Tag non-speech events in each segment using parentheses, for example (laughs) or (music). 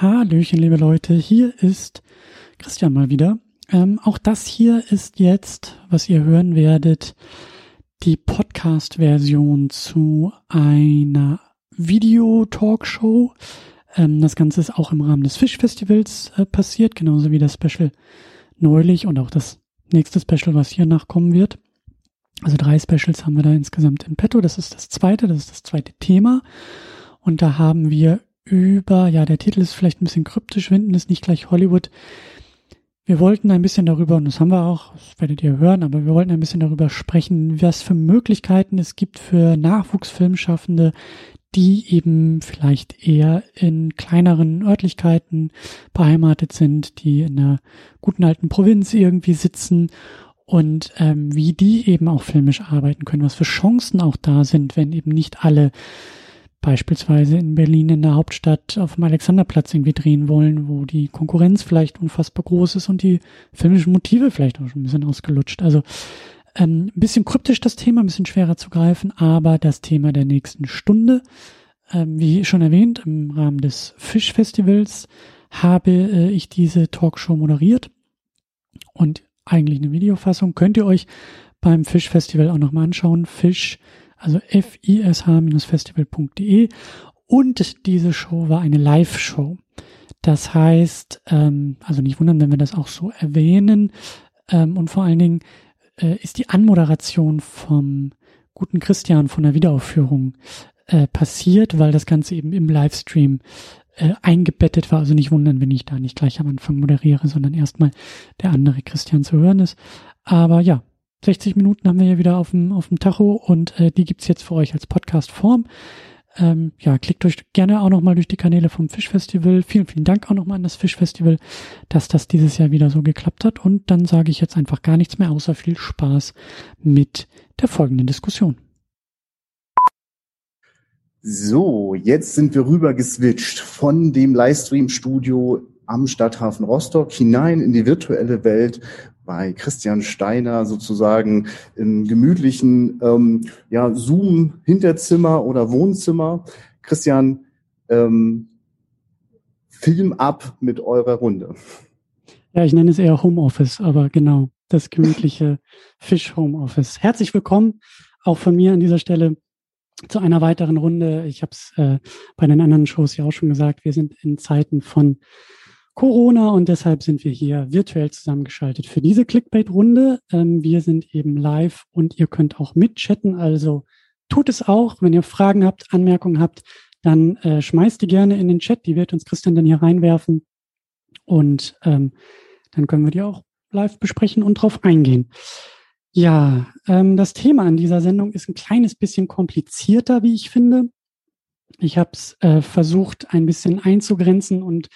Hallöchen, liebe Leute, hier ist Christian mal wieder. Ähm, auch das hier ist jetzt, was ihr hören werdet, die Podcast-Version zu einer Video-Talkshow. Ähm, das Ganze ist auch im Rahmen des Fischfestivals äh, passiert, genauso wie das Special neulich und auch das nächste Special, was hier nachkommen wird. Also drei Specials haben wir da insgesamt in petto. Das ist das zweite, das ist das zweite Thema. Und da haben wir über, ja, der Titel ist vielleicht ein bisschen kryptisch, Winden ist nicht gleich Hollywood. Wir wollten ein bisschen darüber, und das haben wir auch, das werdet ihr hören, aber wir wollten ein bisschen darüber sprechen, was für Möglichkeiten es gibt für Nachwuchsfilmschaffende, die eben vielleicht eher in kleineren Örtlichkeiten beheimatet sind, die in einer guten alten Provinz irgendwie sitzen und ähm, wie die eben auch filmisch arbeiten können, was für Chancen auch da sind, wenn eben nicht alle beispielsweise in Berlin in der Hauptstadt auf dem Alexanderplatz irgendwie drehen wollen, wo die Konkurrenz vielleicht unfassbar groß ist und die filmischen Motive vielleicht auch schon ein bisschen ausgelutscht. Also ähm, ein bisschen kryptisch das Thema, ein bisschen schwerer zu greifen, aber das Thema der nächsten Stunde, ähm, wie schon erwähnt, im Rahmen des Fischfestivals habe äh, ich diese Talkshow moderiert und eigentlich eine Videofassung könnt ihr euch beim Fischfestival auch nochmal anschauen. Fisch also fish-festival.de. Und diese Show war eine Live-Show. Das heißt, ähm, also nicht wundern, wenn wir das auch so erwähnen. Ähm, und vor allen Dingen äh, ist die Anmoderation vom guten Christian von der Wiederaufführung äh, passiert, weil das Ganze eben im Livestream äh, eingebettet war. Also nicht wundern, wenn ich da nicht gleich am Anfang moderiere, sondern erstmal der andere Christian zu hören ist. Aber ja, 60 Minuten haben wir ja wieder auf dem, auf dem Tacho und äh, die gibt's jetzt für euch als Podcast-Form. Ähm, ja, klickt euch gerne auch nochmal durch die Kanäle vom Fischfestival. Vielen, vielen Dank auch nochmal an das Fischfestival, dass das dieses Jahr wieder so geklappt hat. Und dann sage ich jetzt einfach gar nichts mehr, außer viel Spaß mit der folgenden Diskussion. So, jetzt sind wir rüber geswitcht von dem Livestream-Studio am Stadthafen Rostock hinein in die virtuelle Welt bei Christian Steiner sozusagen im gemütlichen ähm, ja, Zoom-Hinterzimmer oder Wohnzimmer. Christian, ähm, Film ab mit eurer Runde. Ja, ich nenne es eher Homeoffice, aber genau, das gemütliche (laughs) Fisch-Homeoffice. Herzlich willkommen auch von mir an dieser Stelle zu einer weiteren Runde. Ich habe es äh, bei den anderen Shows ja auch schon gesagt, wir sind in Zeiten von Corona und deshalb sind wir hier virtuell zusammengeschaltet für diese Clickbait-Runde. Ähm, wir sind eben live und ihr könnt auch mitchatten, also tut es auch. Wenn ihr Fragen habt, Anmerkungen habt, dann äh, schmeißt die gerne in den Chat, die wird uns Christian dann hier reinwerfen und ähm, dann können wir die auch live besprechen und drauf eingehen. Ja, ähm, das Thema an dieser Sendung ist ein kleines bisschen komplizierter, wie ich finde. Ich habe es äh, versucht, ein bisschen einzugrenzen und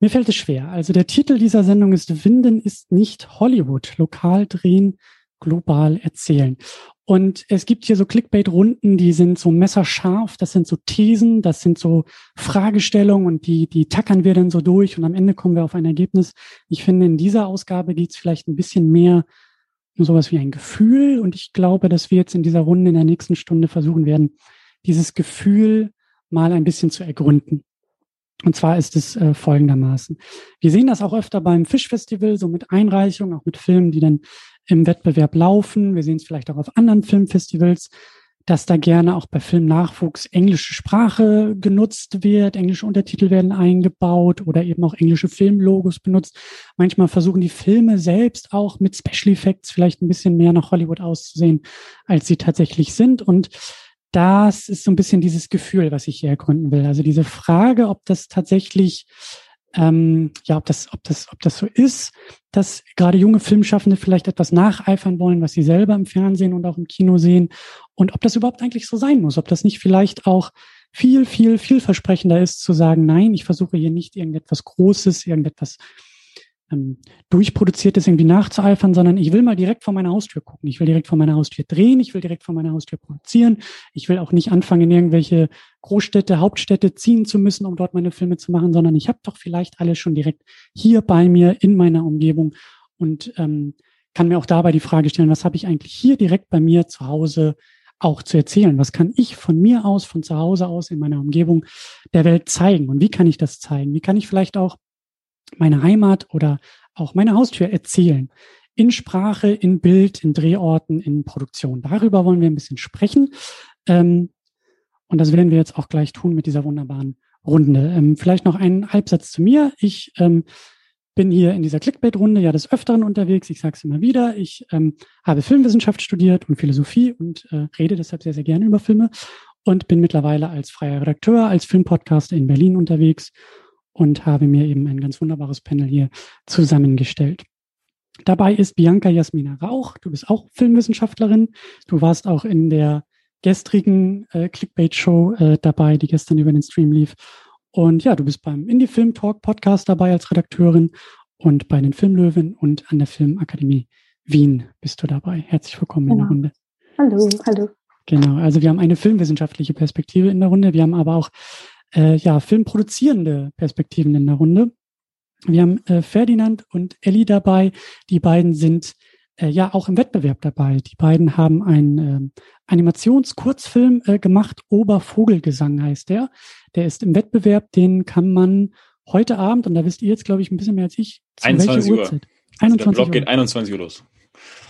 mir fällt es schwer. Also der Titel dieser Sendung ist Winden ist nicht Hollywood. Lokal drehen, global erzählen. Und es gibt hier so Clickbait-Runden, die sind so messerscharf. Das sind so Thesen, das sind so Fragestellungen und die, die tackern wir dann so durch und am Ende kommen wir auf ein Ergebnis. Ich finde, in dieser Ausgabe geht es vielleicht ein bisschen mehr um sowas wie ein Gefühl. Und ich glaube, dass wir jetzt in dieser Runde in der nächsten Stunde versuchen werden, dieses Gefühl mal ein bisschen zu ergründen. Und zwar ist es äh, folgendermaßen. Wir sehen das auch öfter beim Fischfestival, so mit Einreichungen, auch mit Filmen, die dann im Wettbewerb laufen. Wir sehen es vielleicht auch auf anderen Filmfestivals, dass da gerne auch bei Filmnachwuchs englische Sprache genutzt wird, englische Untertitel werden eingebaut oder eben auch englische Filmlogos benutzt. Manchmal versuchen die Filme selbst auch mit Special Effects vielleicht ein bisschen mehr nach Hollywood auszusehen, als sie tatsächlich sind. Und das ist so ein bisschen dieses Gefühl, was ich hier ergründen will. Also diese Frage, ob das tatsächlich, ähm, ja, ob das, ob das, ob das so ist, dass gerade junge Filmschaffende vielleicht etwas nacheifern wollen, was sie selber im Fernsehen und auch im Kino sehen und ob das überhaupt eigentlich so sein muss, ob das nicht vielleicht auch viel, viel, vielversprechender ist zu sagen, nein, ich versuche hier nicht irgendetwas Großes, irgendetwas ähm, durchproduziertes irgendwie nachzueifern, sondern ich will mal direkt vor meiner Haustür gucken. Ich will direkt vor meiner Haustür drehen, ich will direkt vor meiner Haustür produzieren. Ich will auch nicht anfangen, in irgendwelche Großstädte, Hauptstädte ziehen zu müssen, um dort meine Filme zu machen, sondern ich habe doch vielleicht alles schon direkt hier bei mir in meiner Umgebung und ähm, kann mir auch dabei die Frage stellen, was habe ich eigentlich hier direkt bei mir zu Hause auch zu erzählen? Was kann ich von mir aus, von zu Hause aus, in meiner Umgebung der Welt zeigen? Und wie kann ich das zeigen? Wie kann ich vielleicht auch meine Heimat oder auch meine Haustür erzählen? In Sprache, in Bild, in Drehorten, in Produktion. Darüber wollen wir ein bisschen sprechen. Ähm, und das werden wir jetzt auch gleich tun mit dieser wunderbaren Runde. Ähm, vielleicht noch einen Halbsatz zu mir. Ich ähm, bin hier in dieser Clickbait-Runde ja des Öfteren unterwegs. Ich sage es immer wieder. Ich ähm, habe Filmwissenschaft studiert und Philosophie und äh, rede deshalb sehr, sehr gerne über Filme und bin mittlerweile als freier Redakteur, als Filmpodcaster in Berlin unterwegs und habe mir eben ein ganz wunderbares Panel hier zusammengestellt. Dabei ist Bianca Jasmina Rauch. Du bist auch Filmwissenschaftlerin. Du warst auch in der gestrigen äh, Clickbait-Show äh, dabei, die gestern über den Stream lief. Und ja, du bist beim Indie Film Talk Podcast dabei als Redakteurin und bei den Filmlöwen und an der Filmakademie Wien bist du dabei. Herzlich willkommen in der genau. Runde. Hallo, hallo. Genau, also wir haben eine filmwissenschaftliche Perspektive in der Runde. Wir haben aber auch äh, ja filmproduzierende Perspektiven in der Runde. Wir haben äh, Ferdinand und Elli dabei. Die beiden sind äh, ja auch im Wettbewerb dabei. Die beiden haben einen ähm, Animationskurzfilm äh, gemacht, Obervogelgesang heißt der. Der ist im Wettbewerb, den kann man heute Abend, und da wisst ihr jetzt, glaube ich, ein bisschen mehr als ich, zu 21 welcher Uhrzeit? Also 21 der Blog geht 21 Uhr los.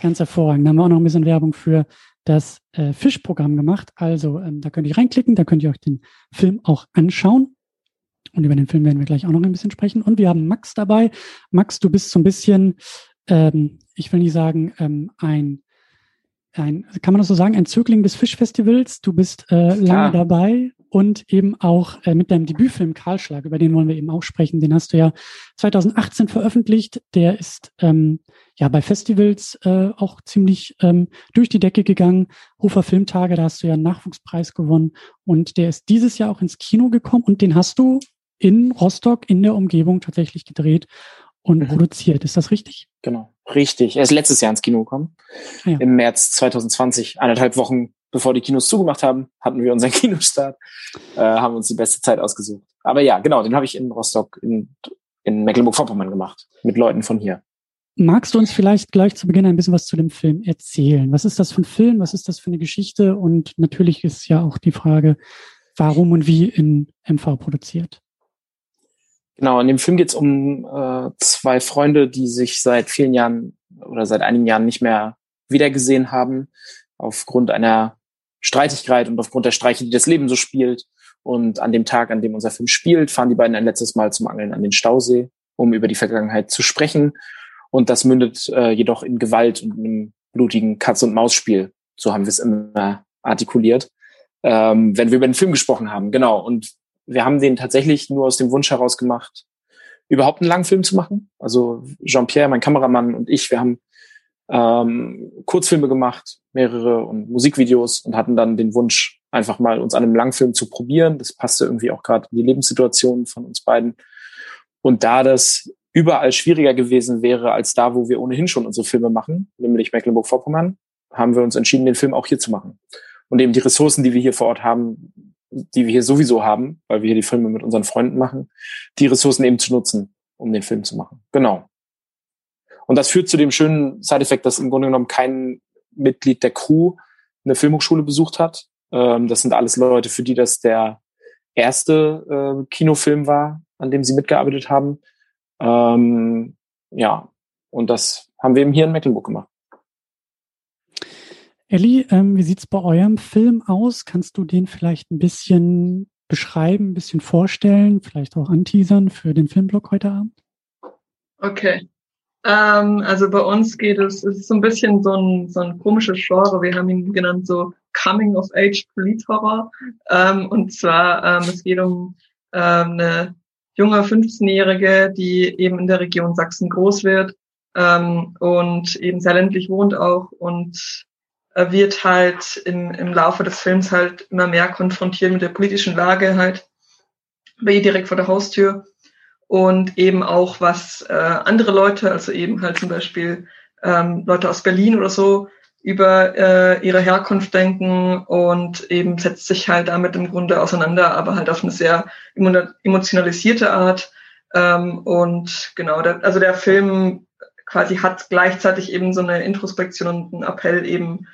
Ganz hervorragend. Da haben wir auch noch ein bisschen Werbung für das äh, Fischprogramm gemacht. Also ähm, da könnt ihr reinklicken, da könnt ihr euch den Film auch anschauen. Und über den Film werden wir gleich auch noch ein bisschen sprechen. Und wir haben Max dabei. Max, du bist so ein bisschen ähm, ich will nicht sagen, ähm, ein, ein, kann man das so sagen, ein Zögling des Fischfestivals. Du bist äh, lange ja. dabei und eben auch äh, mit deinem Debütfilm Karlschlag, über den wollen wir eben auch sprechen. Den hast du ja 2018 veröffentlicht. Der ist ähm, ja bei Festivals äh, auch ziemlich ähm, durch die Decke gegangen. Rufer Filmtage, da hast du ja einen Nachwuchspreis gewonnen und der ist dieses Jahr auch ins Kino gekommen und den hast du in Rostock in der Umgebung tatsächlich gedreht und mhm. produziert. Ist das richtig? Genau, richtig. Er ist letztes Jahr ins Kino gekommen. Ah, ja. Im März 2020, eineinhalb Wochen bevor die Kinos zugemacht haben, hatten wir unseren (laughs) Kinostart, äh, haben uns die beste Zeit ausgesucht. Aber ja, genau, den habe ich in Rostock in, in Mecklenburg-Vorpommern gemacht, mit Leuten von hier. Magst du uns vielleicht gleich zu Beginn ein bisschen was zu dem Film erzählen? Was ist das für ein Film? Was ist das für eine Geschichte? Und natürlich ist ja auch die Frage, warum und wie in MV produziert. Genau, in dem Film geht es um äh, zwei Freunde, die sich seit vielen Jahren oder seit einigen Jahren nicht mehr wiedergesehen haben, aufgrund einer Streitigkeit und aufgrund der Streiche, die das Leben so spielt. Und an dem Tag, an dem unser Film spielt, fahren die beiden ein letztes Mal zum Angeln an den Stausee, um über die Vergangenheit zu sprechen. Und das mündet äh, jedoch in Gewalt und einem blutigen Katz-und-Maus-Spiel. So haben wir es immer artikuliert, ähm, wenn wir über den Film gesprochen haben. Genau. Und wir haben den tatsächlich nur aus dem Wunsch heraus gemacht, überhaupt einen langen Film zu machen. Also Jean-Pierre, mein Kameramann und ich, wir haben ähm, Kurzfilme gemacht, mehrere und Musikvideos und hatten dann den Wunsch, einfach mal uns an einem Langfilm zu probieren. Das passte irgendwie auch gerade in die Lebenssituation von uns beiden. Und da das überall schwieriger gewesen wäre als da, wo wir ohnehin schon unsere Filme machen, nämlich Mecklenburg-Vorpommern, haben wir uns entschieden, den Film auch hier zu machen. Und eben die Ressourcen, die wir hier vor Ort haben, die wir hier sowieso haben, weil wir hier die Filme mit unseren Freunden machen, die Ressourcen eben zu nutzen, um den Film zu machen. Genau. Und das führt zu dem schönen Side-Effekt, dass im Grunde genommen kein Mitglied der Crew eine Filmhochschule besucht hat. Ähm, das sind alles Leute, für die das der erste äh, Kinofilm war, an dem sie mitgearbeitet haben. Ähm, ja, und das haben wir eben hier in Mecklenburg gemacht. Elli, ähm, wie sieht's bei eurem Film aus? Kannst du den vielleicht ein bisschen beschreiben, ein bisschen vorstellen, vielleicht auch anteasern für den Filmblog heute Abend? Okay. Ähm, also bei uns geht es, es ist so ein bisschen so ein, so ein komisches Genre. Wir haben ihn genannt so Coming of Age Police Horror. Ähm, und zwar, ähm, es geht um ähm, eine junge 15-Jährige, die eben in der Region Sachsen groß wird ähm, und eben sehr ländlich wohnt auch und wird halt im, im Laufe des Films halt immer mehr konfrontiert mit der politischen Lage halt bei ihr direkt vor der Haustür und eben auch was äh, andere Leute, also eben halt zum Beispiel ähm, Leute aus Berlin oder so über äh, ihre Herkunft denken und eben setzt sich halt damit im Grunde auseinander, aber halt auf eine sehr emotionalisierte Art. Ähm, und genau, der, also der Film quasi hat gleichzeitig eben so eine Introspektion und einen Appell eben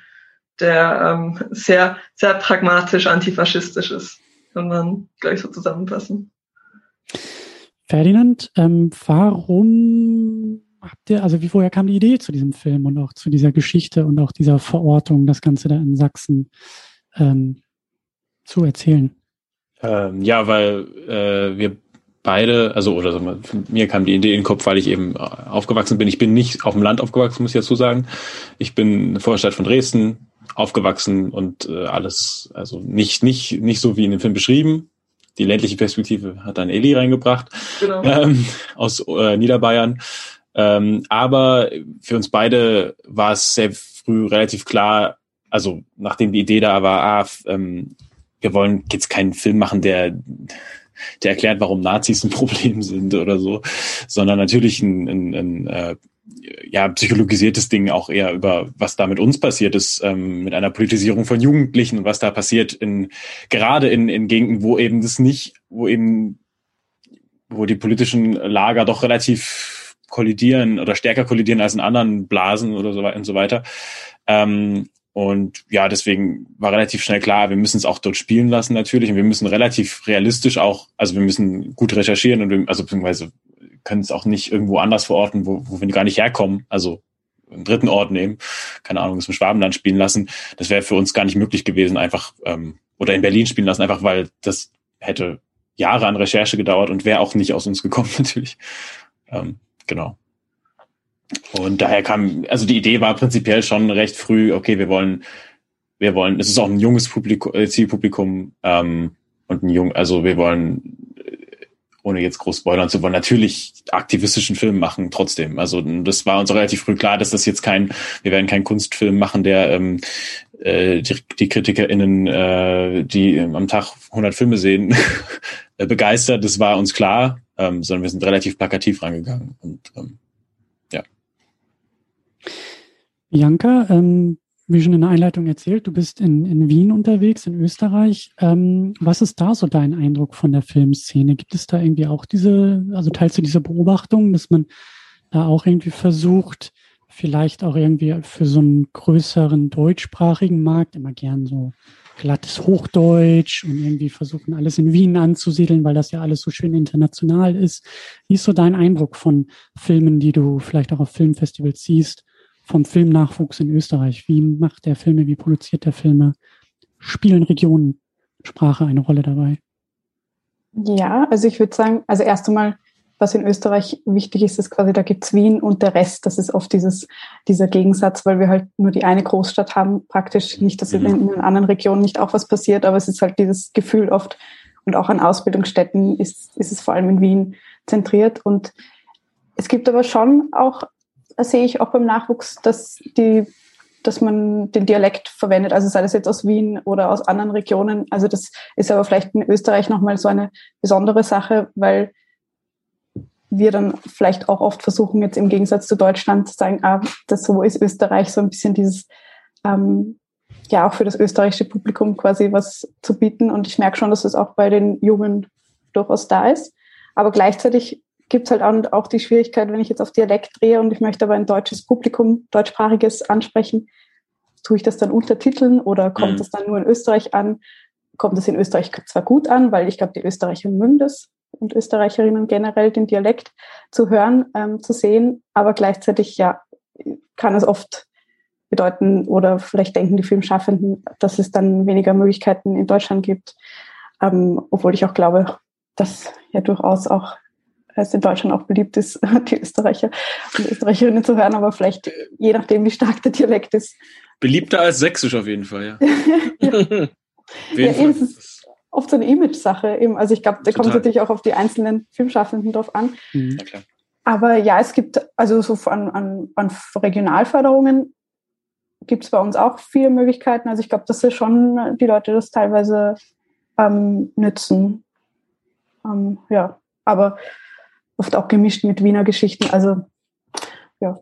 der ähm, sehr, sehr pragmatisch antifaschistisch ist. Kann man gleich so zusammenfassen. Ferdinand, ähm, warum habt ihr, also wie vorher kam die Idee zu diesem Film und auch zu dieser Geschichte und auch dieser Verortung, das Ganze da in Sachsen ähm, zu erzählen? Ähm, ja, weil äh, wir beide, also oder so, mir kam die Idee in den Kopf, weil ich eben aufgewachsen bin. Ich bin nicht auf dem Land aufgewachsen, muss ich dazu sagen. Ich bin in der Vorstadt von Dresden aufgewachsen und äh, alles, also nicht, nicht, nicht so wie in dem Film beschrieben. Die ländliche Perspektive hat dann Eli reingebracht genau. ähm, aus äh, Niederbayern. Ähm, aber für uns beide war es sehr früh relativ klar, also nachdem die Idee da war, ah, ähm, wir wollen jetzt keinen Film machen, der der erklärt, warum Nazis ein (laughs) Problem sind oder so, sondern natürlich ein, ein, ein äh, ja, psychologisiertes Ding auch eher über, was da mit uns passiert ist, ähm, mit einer Politisierung von Jugendlichen und was da passiert in, gerade in, in Gegenden, wo eben das nicht, wo eben, wo die politischen Lager doch relativ kollidieren oder stärker kollidieren als in anderen Blasen oder so weiter und so weiter. Ähm, und ja, deswegen war relativ schnell klar, wir müssen es auch dort spielen lassen natürlich und wir müssen relativ realistisch auch, also wir müssen gut recherchieren und wir, also beziehungsweise können es auch nicht irgendwo anders verorten, wo, wo wir gar nicht herkommen. Also einen dritten Ort nehmen, keine Ahnung, es im Schwabenland spielen lassen. Das wäre für uns gar nicht möglich gewesen, einfach ähm, oder in Berlin spielen lassen, einfach weil das hätte Jahre an Recherche gedauert und wäre auch nicht aus uns gekommen (laughs) natürlich. Ähm, genau. Und daher kam, also die Idee war prinzipiell schon recht früh, okay, wir wollen, wir wollen, es ist auch ein junges Publikum, äh, Zielpublikum ähm, und ein jung, also wir wollen, ohne jetzt groß spoilern zu wollen, natürlich aktivistischen Film machen trotzdem. Also das war uns relativ früh klar, dass das jetzt kein, wir werden keinen Kunstfilm machen, der ähm, äh, die, die KritikerInnen, äh, die am Tag 100 Filme sehen, (laughs) begeistert. Das war uns klar, ähm, sondern wir sind relativ plakativ rangegangen und ähm, Bianca, ähm, wie schon in der Einleitung erzählt, du bist in, in Wien unterwegs, in Österreich. Ähm, was ist da so dein Eindruck von der Filmszene? Gibt es da irgendwie auch diese, also teilst du diese Beobachtung, dass man da auch irgendwie versucht, vielleicht auch irgendwie für so einen größeren deutschsprachigen Markt immer gern so glattes Hochdeutsch und irgendwie versuchen, alles in Wien anzusiedeln, weil das ja alles so schön international ist. Wie ist so dein Eindruck von Filmen, die du vielleicht auch auf Filmfestivals siehst? Vom Filmnachwuchs in Österreich? Wie macht der Filme? Wie produziert der Filme? Spielen Regionen, Sprache eine Rolle dabei? Ja, also ich würde sagen, also erst einmal, was in Österreich wichtig ist, ist quasi, da gibt's Wien und der Rest. Das ist oft dieses, dieser Gegensatz, weil wir halt nur die eine Großstadt haben, praktisch nicht, dass mhm. in, in anderen Regionen nicht auch was passiert, aber es ist halt dieses Gefühl oft und auch an Ausbildungsstätten ist, ist es vor allem in Wien zentriert und es gibt aber schon auch sehe ich auch beim Nachwuchs, dass die dass man den Dialekt verwendet, also sei das jetzt aus Wien oder aus anderen Regionen. Also das ist aber vielleicht in Österreich nochmal so eine besondere Sache, weil wir dann vielleicht auch oft versuchen, jetzt im Gegensatz zu Deutschland zu sagen, ah, das so ist Österreich so ein bisschen dieses, ähm, ja, auch für das österreichische Publikum quasi was zu bieten. Und ich merke schon, dass es auch bei den Jungen durchaus da ist. Aber gleichzeitig gibt es halt auch die Schwierigkeit, wenn ich jetzt auf Dialekt drehe und ich möchte aber ein deutsches Publikum, deutschsprachiges ansprechen, tue ich das dann untertiteln oder kommt mhm. das dann nur in Österreich an? Kommt es in Österreich zwar gut an, weil ich glaube, die Österreicher mögen das und Österreicherinnen generell den Dialekt zu hören, ähm, zu sehen, aber gleichzeitig ja kann es oft bedeuten oder vielleicht denken die Filmschaffenden, dass es dann weniger Möglichkeiten in Deutschland gibt, ähm, obwohl ich auch glaube, dass ja durchaus auch es in Deutschland auch beliebt ist, (laughs) die Österreicher und Österreicherinnen zu hören, aber vielleicht je nachdem, wie stark der Dialekt ist. Beliebter als Sächsisch auf jeden Fall, ja. (laughs) ja. ja Fall. es ist oft so eine Image-Sache. Also ich glaube, da kommt es natürlich auch auf die einzelnen Filmschaffenden drauf an. Mhm. Ja, aber ja, es gibt also so an, an, an Regionalförderungen gibt es bei uns auch viele Möglichkeiten. Also ich glaube, dass schon die Leute das teilweise ähm, nützen. Ähm, ja, aber oft auch gemischt mit Wiener Geschichten. Also ja,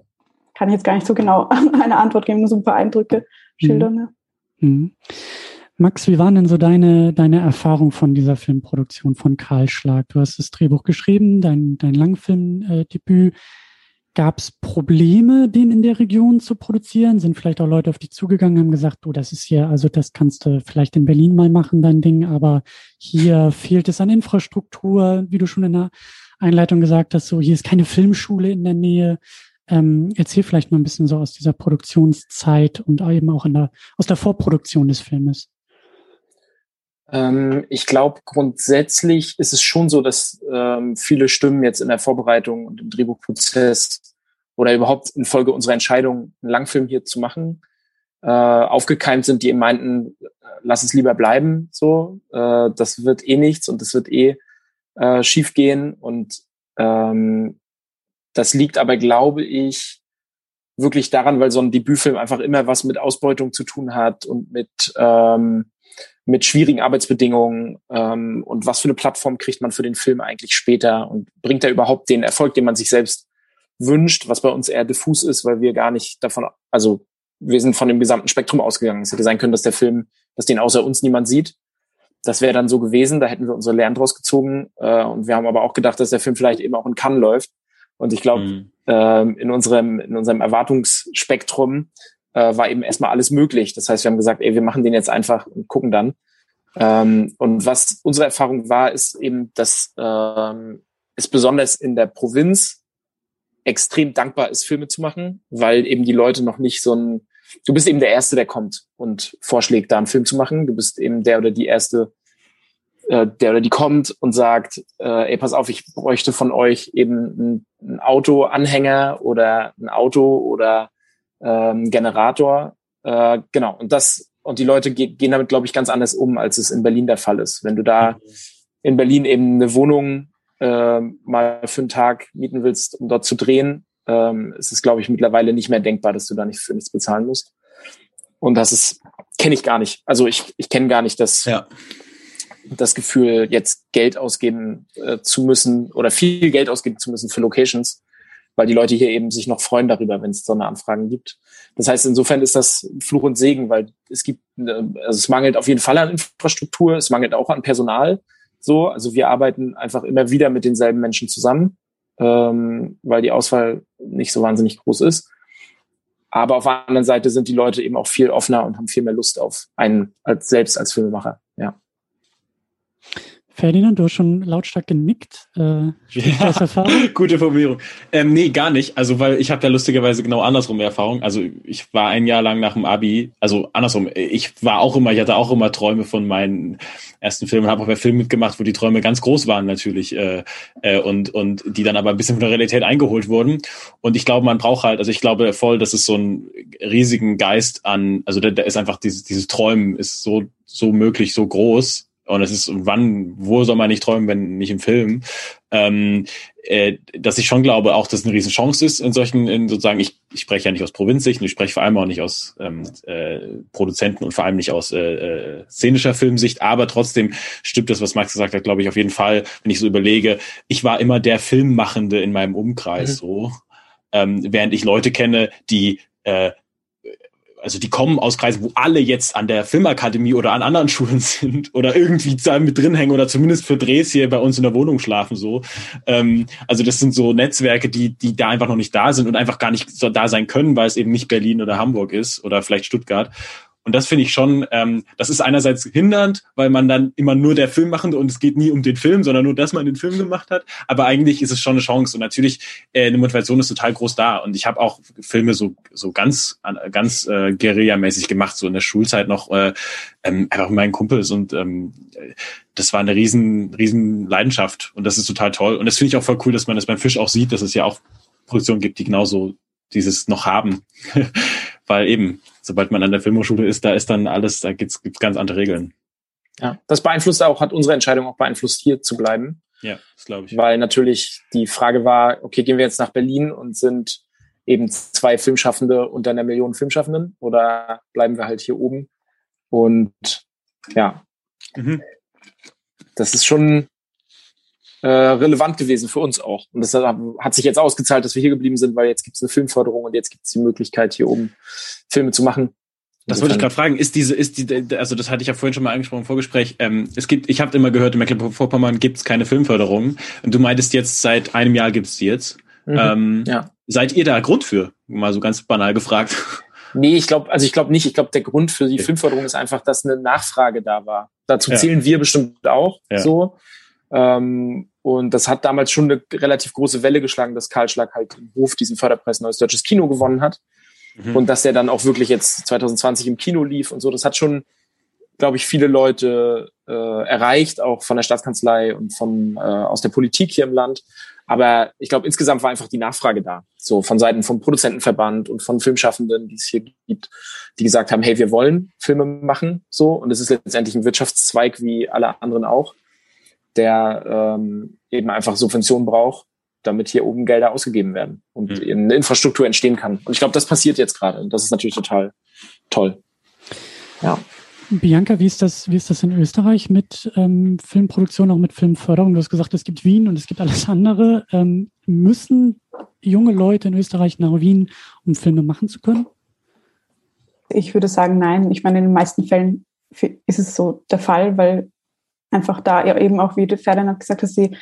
kann ich jetzt gar nicht so genau (laughs) eine Antwort geben, nur so ein paar Eindrücke schildern. Mhm. Ja. Mhm. Max, wie waren denn so deine, deine Erfahrung von dieser Filmproduktion von Karl Schlag? Du hast das Drehbuch geschrieben, dein, dein Langfilmdebüt. Gab es Probleme, den in der Region zu produzieren? Sind vielleicht auch Leute auf dich zugegangen, haben gesagt, du, das ist hier, also das kannst du vielleicht in Berlin mal machen, dein Ding, aber hier fehlt es an Infrastruktur, wie du schon in der Einleitung gesagt hast, so hier ist keine Filmschule in der Nähe. Ähm, erzähl vielleicht mal ein bisschen so aus dieser Produktionszeit und eben auch in der, aus der Vorproduktion des Filmes. Ähm, ich glaube, grundsätzlich ist es schon so, dass ähm, viele Stimmen jetzt in der Vorbereitung und im Drehbuchprozess oder überhaupt infolge unserer Entscheidung, einen Langfilm hier zu machen, äh, aufgekeimt sind, die meinten, lass es lieber bleiben, so, äh, das wird eh nichts und das wird eh äh, schief gehen und ähm, das liegt aber, glaube ich, wirklich daran, weil so ein Debütfilm einfach immer was mit Ausbeutung zu tun hat und mit ähm, mit schwierigen Arbeitsbedingungen ähm, und was für eine Plattform kriegt man für den Film eigentlich später und bringt er überhaupt den Erfolg, den man sich selbst wünscht, was bei uns eher diffus ist, weil wir gar nicht davon, also wir sind von dem gesamten Spektrum ausgegangen. Es hätte sein können, dass der Film, dass den außer uns niemand sieht. Das wäre dann so gewesen, da hätten wir unsere Lernen draus gezogen. Äh, und wir haben aber auch gedacht, dass der Film vielleicht eben auch in Cannes läuft. Und ich glaube, mhm. äh, in unserem, in unserem Erwartungsspektrum äh, war eben erstmal alles möglich. Das heißt, wir haben gesagt, ey, wir machen den jetzt einfach und gucken dann. Ähm, und was unsere Erfahrung war, ist eben, dass ähm, es besonders in der Provinz extrem dankbar ist, Filme zu machen, weil eben die Leute noch nicht so ein, du bist eben der Erste, der kommt und vorschlägt, da einen Film zu machen. Du bist eben der oder die Erste, äh, der oder die kommt und sagt, äh, ey, pass auf, ich bräuchte von euch eben ein, ein Auto-Anhänger oder ein Auto oder ähm, Generator. Äh, genau. Und das, und die Leute ge gehen damit, glaube ich, ganz anders um, als es in Berlin der Fall ist. Wenn du da in Berlin eben eine Wohnung äh, mal für einen Tag mieten willst, um dort zu drehen, ähm, ist es, glaube ich, mittlerweile nicht mehr denkbar, dass du da nicht für nichts bezahlen musst. Und das ist, kenne ich gar nicht. Also ich, ich kenne gar nicht das, ja. das Gefühl, jetzt Geld ausgeben äh, zu müssen oder viel Geld ausgeben zu müssen für Locations, weil die Leute hier eben sich noch freuen darüber, wenn es so eine Anfragen gibt. Das heißt, insofern ist das Fluch und Segen, weil es gibt, äh, also es mangelt auf jeden Fall an Infrastruktur, es mangelt auch an Personal. So, also wir arbeiten einfach immer wieder mit denselben Menschen zusammen, ähm, weil die Auswahl nicht so wahnsinnig groß ist. Aber auf der anderen Seite sind die Leute eben auch viel offener und haben viel mehr Lust auf einen als selbst als Filmemacher. Ja. Ferdinand, du hast schon lautstark genickt. Äh, ja? (laughs) Gute Formulierung. Ähm, nee, gar nicht. Also, weil ich habe da lustigerweise genau andersrum Erfahrung. Also, ich war ein Jahr lang nach dem Abi, also andersrum, ich war auch immer, ich hatte auch immer Träume von meinen ersten Filmen, habe auch bei Filmen mitgemacht, wo die Träume ganz groß waren natürlich äh, äh, und, und die dann aber ein bisschen von der Realität eingeholt wurden. Und ich glaube, man braucht halt, also ich glaube voll, dass es so einen riesigen Geist an, also da, da ist einfach dieses, dieses Träumen ist so, so möglich, so groß und es ist, wann, wo soll man nicht träumen, wenn nicht im Film? Ähm, äh, dass ich schon glaube, auch dass es eine riesen Chance ist in solchen, in sozusagen, ich, ich spreche ja nicht aus Provinzsicht und ich spreche vor allem auch nicht aus ähm, äh, Produzenten und vor allem nicht aus äh, äh, szenischer Filmsicht, aber trotzdem stimmt das, was Max gesagt hat, glaube ich, auf jeden Fall, wenn ich so überlege, ich war immer der Filmmachende in meinem Umkreis mhm. so. Ähm, während ich Leute kenne, die äh, also die kommen aus Kreisen, wo alle jetzt an der Filmakademie oder an anderen (laughs) Schulen sind oder irgendwie da mit drin hängen oder zumindest für Drehs hier bei uns in der Wohnung schlafen so. Ähm, also das sind so Netzwerke, die die da einfach noch nicht da sind und einfach gar nicht so da sein können, weil es eben nicht Berlin oder Hamburg ist oder vielleicht Stuttgart. Und das finde ich schon, ähm, das ist einerseits hindernd, weil man dann immer nur der Filmmachende und es geht nie um den Film, sondern nur, dass man den Film gemacht hat. Aber eigentlich ist es schon eine Chance und natürlich äh, eine Motivation ist total groß da. Und ich habe auch Filme so so ganz ganz äh, Guerilla-mäßig gemacht, so in der Schulzeit noch äh, ähm, einfach mit meinen Kumpels und ähm, das war eine riesen riesen Leidenschaft und das ist total toll. Und das finde ich auch voll cool, dass man das beim Fisch auch sieht, dass es ja auch Produktionen gibt, die genauso dieses noch haben. (laughs) Weil eben, sobald man an der Filmhochschule ist, da ist dann alles, da gibt's, gibt's ganz andere Regeln. Ja, das beeinflusst auch, hat unsere Entscheidung auch beeinflusst, hier zu bleiben. Ja, das glaube ich. Weil natürlich die Frage war, okay, gehen wir jetzt nach Berlin und sind eben zwei Filmschaffende unter einer Million Filmschaffenden oder bleiben wir halt hier oben? Und ja, mhm. das ist schon äh, relevant gewesen für uns auch. Und das hat sich jetzt ausgezahlt, dass wir hier geblieben sind, weil jetzt gibt es eine Filmförderung und jetzt gibt es die Möglichkeit, hier oben Filme zu machen. Das wollte ich gerade fragen. Ist diese, ist die, also das hatte ich ja vorhin schon mal angesprochen im Vorgespräch. Ähm, es gibt, ich habe immer gehört, in Mecklenburg-Vorpommern gibt es keine Filmförderung. Und du meintest jetzt, seit einem Jahr gibt es die jetzt. Mhm, ähm, ja. seid ihr da Grund für? Mal so ganz banal gefragt. Nee, ich glaube, also ich glaube nicht. Ich glaube, der Grund für die Filmförderung ist einfach, dass eine Nachfrage da war. Dazu ja. zählen wir bestimmt auch ja. so. Ähm, und das hat damals schon eine relativ große Welle geschlagen, dass Karl Schlag halt im Hof diesen Förderpreis Neues Deutsches Kino gewonnen hat. Mhm. Und dass er dann auch wirklich jetzt 2020 im Kino lief und so. Das hat schon, glaube ich, viele Leute äh, erreicht, auch von der Staatskanzlei und von äh, aus der Politik hier im Land. Aber ich glaube, insgesamt war einfach die Nachfrage da. So von Seiten vom Produzentenverband und von Filmschaffenden, die es hier gibt, die gesagt haben, hey, wir wollen Filme machen. So. Und es ist letztendlich ein Wirtschaftszweig wie alle anderen auch, der ähm, eben einfach Subventionen braucht, damit hier oben Gelder ausgegeben werden und mhm. eben eine Infrastruktur entstehen kann. Und ich glaube, das passiert jetzt gerade. Und das ist natürlich total toll. Ja. Bianca, wie ist das, wie ist das in Österreich mit ähm, Filmproduktion, auch mit Filmförderung? Du hast gesagt, es gibt Wien und es gibt alles andere. Ähm, müssen junge Leute in Österreich nach Wien, um Filme machen zu können? Ich würde sagen, nein. Ich meine, in den meisten Fällen ist es so der Fall, weil einfach da ja eben auch, wie Ferdinand gesagt hat, die,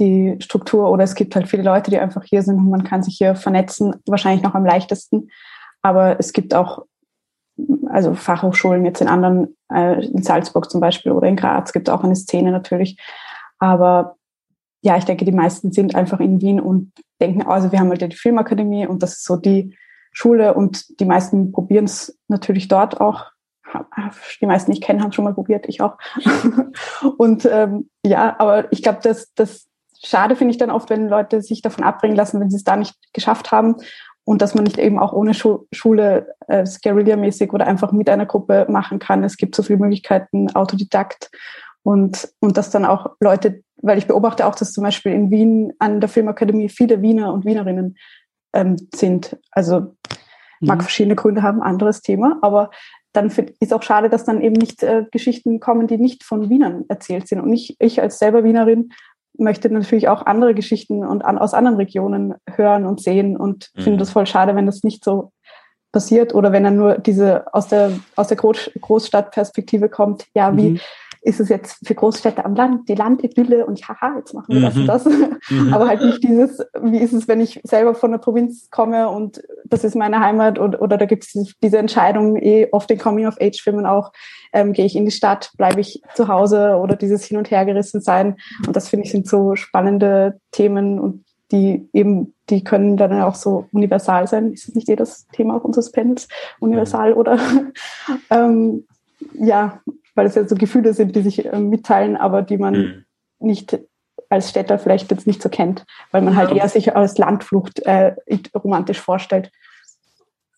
die Struktur oder es gibt halt viele Leute, die einfach hier sind und man kann sich hier vernetzen, wahrscheinlich noch am leichtesten. Aber es gibt auch also Fachhochschulen jetzt in anderen, äh, in Salzburg zum Beispiel oder in Graz gibt es auch eine Szene natürlich. Aber ja, ich denke, die meisten sind einfach in Wien und denken, also wir haben halt die Filmakademie und das ist so die Schule und die meisten probieren es natürlich dort auch. Die meisten, die ich kenne, haben schon mal probiert, ich auch. (laughs) und ähm, ja, aber ich glaube, dass das schade finde ich dann oft, wenn Leute sich davon abbringen lassen, wenn sie es da nicht geschafft haben und dass man nicht eben auch ohne Schu Schule äh, Guerilla-mäßig oder einfach mit einer Gruppe machen kann. Es gibt so viele Möglichkeiten, Autodidakt und, und dass dann auch Leute, weil ich beobachte auch, dass zum Beispiel in Wien an der Filmakademie viele Wiener und Wienerinnen ähm, sind. Also mag mhm. verschiedene Gründe haben, anderes Thema, aber dann ist auch schade, dass dann eben nicht äh, Geschichten kommen, die nicht von Wienern erzählt sind. Und ich, ich als selber Wienerin möchte natürlich auch andere Geschichten und an, aus anderen Regionen hören und sehen und mhm. finde das voll schade, wenn das nicht so passiert oder wenn er nur diese aus der aus der Groß, Großstadtperspektive kommt. Ja, wie mhm ist es jetzt für Großstädte am Land, die Landidylle und haha, jetzt machen wir das und mhm. das. Mhm. Aber halt nicht dieses, wie ist es, wenn ich selber von der Provinz komme und das ist meine Heimat und, oder da gibt es diese Entscheidung eh oft in Coming-of-Age-Filmen auch, ähm, gehe ich in die Stadt, bleibe ich zu Hause oder dieses Hin- und Hergerissen sein. Und das finde ich sind so spannende Themen und die eben, die können dann auch so universal sein. Ist es nicht jedes Thema auch unseres Panels universal oder (laughs) ähm, ja, weil es ja so Gefühle sind, die sich äh, mitteilen, aber die man mhm. nicht als Städter vielleicht jetzt nicht so kennt, weil man halt eher sich als Landflucht äh, romantisch vorstellt.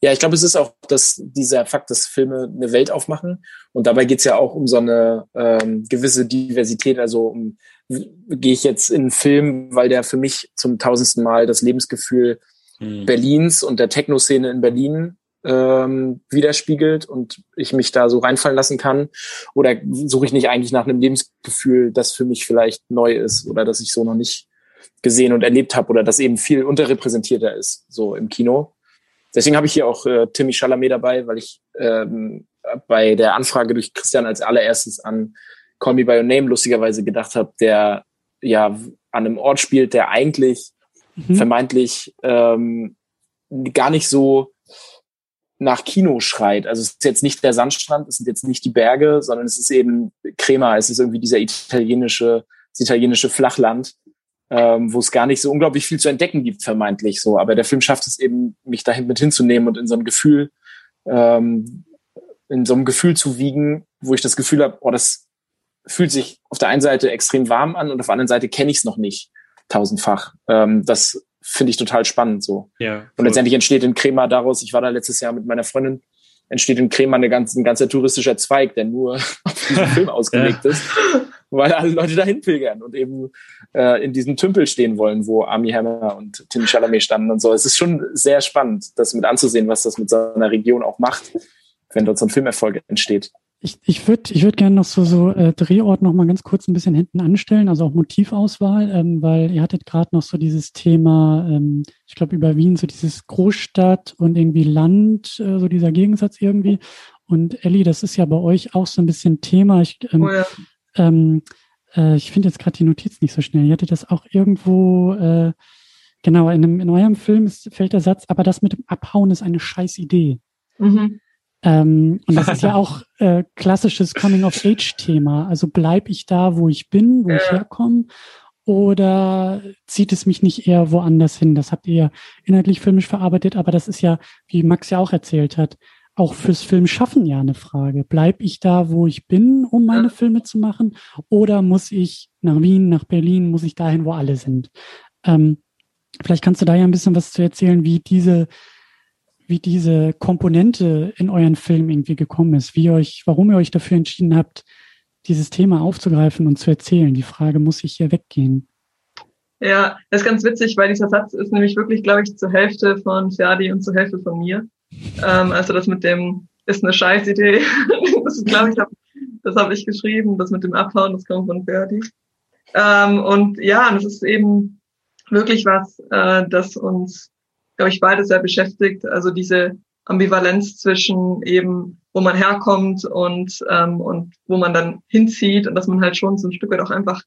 Ja, ich glaube, es ist auch dass dieser Fakt, dass Filme eine Welt aufmachen. Und dabei geht es ja auch um so eine ähm, gewisse Diversität. Also um, gehe ich jetzt in einen Film, weil der für mich zum tausendsten Mal das Lebensgefühl mhm. Berlins und der Techno-Szene in Berlin ähm, widerspiegelt und ich mich da so reinfallen lassen kann? Oder suche ich nicht eigentlich nach einem Lebensgefühl, das für mich vielleicht neu ist oder das ich so noch nicht gesehen und erlebt habe oder das eben viel unterrepräsentierter ist, so im Kino. Deswegen habe ich hier auch äh, Timmy Chalamet dabei, weil ich ähm, bei der Anfrage durch Christian als allererstes an Call Me By Your Name lustigerweise gedacht habe, der ja an einem Ort spielt, der eigentlich mhm. vermeintlich ähm, gar nicht so nach Kino schreit. Also es ist jetzt nicht der Sandstrand, es sind jetzt nicht die Berge, sondern es ist eben Crema, es ist irgendwie dieser italienische, das italienische Flachland, ähm, wo es gar nicht so unglaublich viel zu entdecken gibt, vermeintlich so. Aber der Film schafft es eben, mich dahin mit hinzunehmen und in so ein Gefühl, ähm, in so einem Gefühl zu wiegen, wo ich das Gefühl habe, oh, das fühlt sich auf der einen Seite extrem warm an und auf der anderen Seite kenne ich es noch nicht tausendfach. Ähm, das finde ich total spannend so. Ja, und letztendlich entsteht in Crema daraus, ich war da letztes Jahr mit meiner Freundin, entsteht in Crema eine ganz, ein ganzer touristischer Zweig, der nur (laughs) auf diesen (laughs) Film ausgelegt ja. ist, weil alle Leute dahin pilgern und eben äh, in diesem Tümpel stehen wollen, wo Army Hammer und Tim Chalamet standen und so. Es ist schon sehr spannend, das mit anzusehen, was das mit so einer Region auch macht, wenn dort so ein Filmerfolg entsteht. Ich, ich würde ich würd gerne noch so, so äh, Drehort noch mal ganz kurz ein bisschen hinten anstellen, also auch Motivauswahl, ähm, weil ihr hattet gerade noch so dieses Thema, ähm, ich glaube über Wien, so dieses Großstadt und irgendwie Land, äh, so dieser Gegensatz irgendwie. Und Elli, das ist ja bei euch auch so ein bisschen Thema. Ich, ähm, oh ja. ähm, äh, ich finde jetzt gerade die Notiz nicht so schnell. Ihr hattet das auch irgendwo äh, Genau, in, einem, in eurem Film ist, fällt der Satz, aber das mit dem Abhauen ist eine scheiß Idee. Mhm. Ähm, und das ist ja (laughs) auch äh, klassisches Coming-of-Age-Thema. Also bleib ich da, wo ich bin, wo ja. ich herkomme, oder zieht es mich nicht eher woanders hin? Das habt ihr ja inhaltlich filmisch verarbeitet, aber das ist ja, wie Max ja auch erzählt hat, auch fürs Filmschaffen ja eine Frage. Bleib ich da, wo ich bin, um meine ja. Filme zu machen? Oder muss ich nach Wien, nach Berlin, muss ich dahin, wo alle sind? Ähm, vielleicht kannst du da ja ein bisschen was zu erzählen, wie diese, wie diese Komponente in euren Film irgendwie gekommen ist, wie euch, warum ihr euch dafür entschieden habt, dieses Thema aufzugreifen und zu erzählen. Die Frage, muss ich hier weggehen? Ja, das ist ganz witzig, weil dieser Satz ist nämlich wirklich, glaube ich, zur Hälfte von Ferdi und zur Hälfte von mir. Ähm, also das mit dem ist eine Scheißidee. (laughs) das glaube ich, hab, das habe ich geschrieben. Das mit dem Abhauen, das kommt von Ferdi. Ähm, und ja, das ist eben wirklich was, äh, das uns, glaube ich, beide sehr beschäftigt. Also diese Ambivalenz zwischen eben, wo man herkommt und, ähm, und wo man dann hinzieht und dass man halt schon so ein Stück weit auch einfach,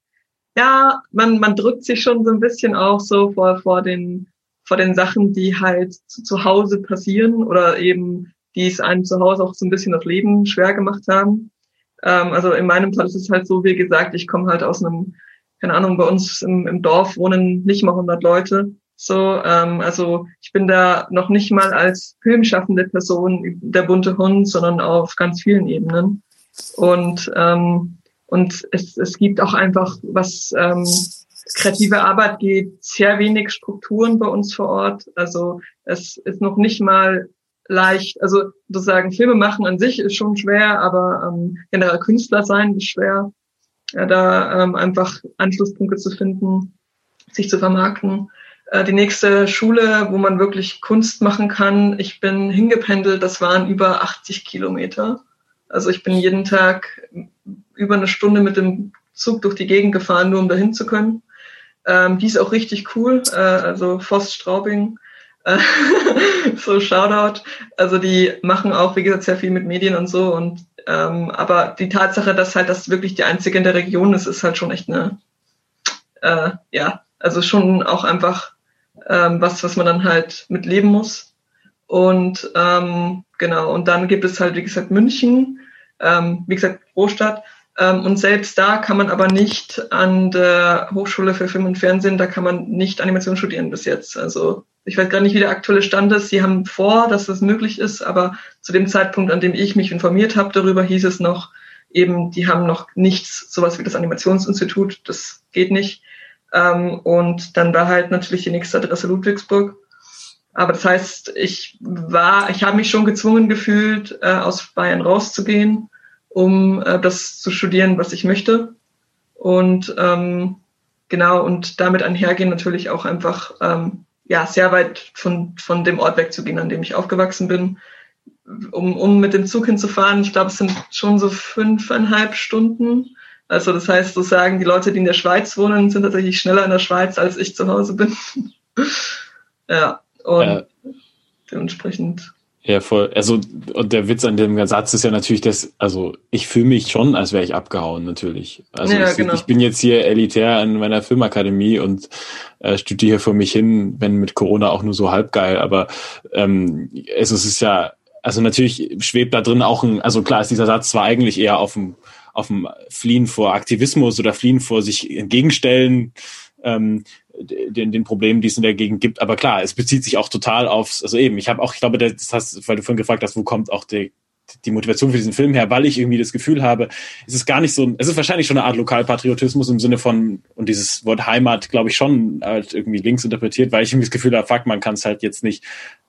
ja, man, man drückt sich schon so ein bisschen auch so vor, vor den, vor den Sachen, die halt zu, zu Hause passieren oder eben, die es einem zu Hause auch so ein bisschen das Leben schwer gemacht haben. Ähm, also in meinem Fall ist es halt so, wie gesagt, ich komme halt aus einem, keine Ahnung, bei uns im, im Dorf wohnen nicht mal 100 Leute. So, ähm, also ich bin da noch nicht mal als filmschaffende Person der bunte Hund, sondern auf ganz vielen Ebenen. Und ähm, und es, es gibt auch einfach, was ähm, kreative Arbeit geht, sehr wenig Strukturen bei uns vor Ort. Also es ist noch nicht mal leicht, also sozusagen Filme machen an sich ist schon schwer, aber ähm, generell Künstler sein ist schwer. Ja, da ähm, einfach Anschlusspunkte zu finden, sich zu vermarkten. Äh, die nächste Schule, wo man wirklich Kunst machen kann, ich bin hingependelt, das waren über 80 Kilometer. Also ich bin jeden Tag über eine Stunde mit dem Zug durch die Gegend gefahren, nur um dahin zu können. Ähm, die ist auch richtig cool, äh, also Voss Straubing. Äh, (laughs) so Shoutout. Also die machen auch, wie gesagt, sehr viel mit Medien und so. Und ähm, aber die Tatsache, dass halt das wirklich die einzige in der Region ist, ist halt schon echt eine, äh, ja, also schon auch einfach ähm, was, was man dann halt mitleben muss. Und ähm, genau, und dann gibt es halt, wie gesagt, München, ähm, wie gesagt, Großstadt. Ähm, und selbst da kann man aber nicht an der Hochschule für Film und Fernsehen, da kann man nicht Animation studieren bis jetzt. Also ich weiß gar nicht, wie der aktuelle Stand ist. Sie haben vor, dass das möglich ist, aber zu dem Zeitpunkt, an dem ich mich informiert habe darüber, hieß es noch, eben, die haben noch nichts, sowas wie das Animationsinstitut, das geht nicht. Ähm, und dann war halt natürlich die nächste Adresse Ludwigsburg. Aber das heißt, ich war, ich habe mich schon gezwungen gefühlt, äh, aus Bayern rauszugehen, um äh, das zu studieren, was ich möchte. Und ähm, genau, und damit einhergehen natürlich auch einfach ähm, ja sehr weit von, von dem Ort wegzugehen, an dem ich aufgewachsen bin, um, um mit dem Zug hinzufahren. Ich glaube, es sind schon so fünfeinhalb Stunden also das heißt sozusagen, die Leute, die in der Schweiz wohnen, sind tatsächlich schneller in der Schweiz, als ich zu Hause bin. (laughs) ja, und ja. dementsprechend. Ja, voll. Also, und der Witz an dem Satz ist ja natürlich, dass, also ich fühle mich schon, als wäre ich abgehauen, natürlich. Also ja, ich, genau. ich, bin jetzt hier elitär an meiner Filmakademie und äh, studiere vor mich hin, wenn mit Corona auch nur so halb geil, aber ähm, es, es ist ja, also natürlich schwebt da drin auch ein, also klar ist dieser Satz zwar eigentlich eher auf dem auf dem Fliehen vor Aktivismus oder Fliehen vor sich entgegenstellen, ähm, den, den Problemen, die es in der Gegend gibt. Aber klar, es bezieht sich auch total aufs, also eben, ich habe auch, ich glaube, das hast, weil du vorhin gefragt hast, wo kommt auch die, die Motivation für diesen Film her, weil ich irgendwie das Gefühl habe, es ist gar nicht so, es ist wahrscheinlich schon eine Art Lokalpatriotismus im Sinne von, und dieses Wort Heimat, glaube ich, schon halt irgendwie links interpretiert, weil ich irgendwie das Gefühl habe, fuck, man kann es halt jetzt nicht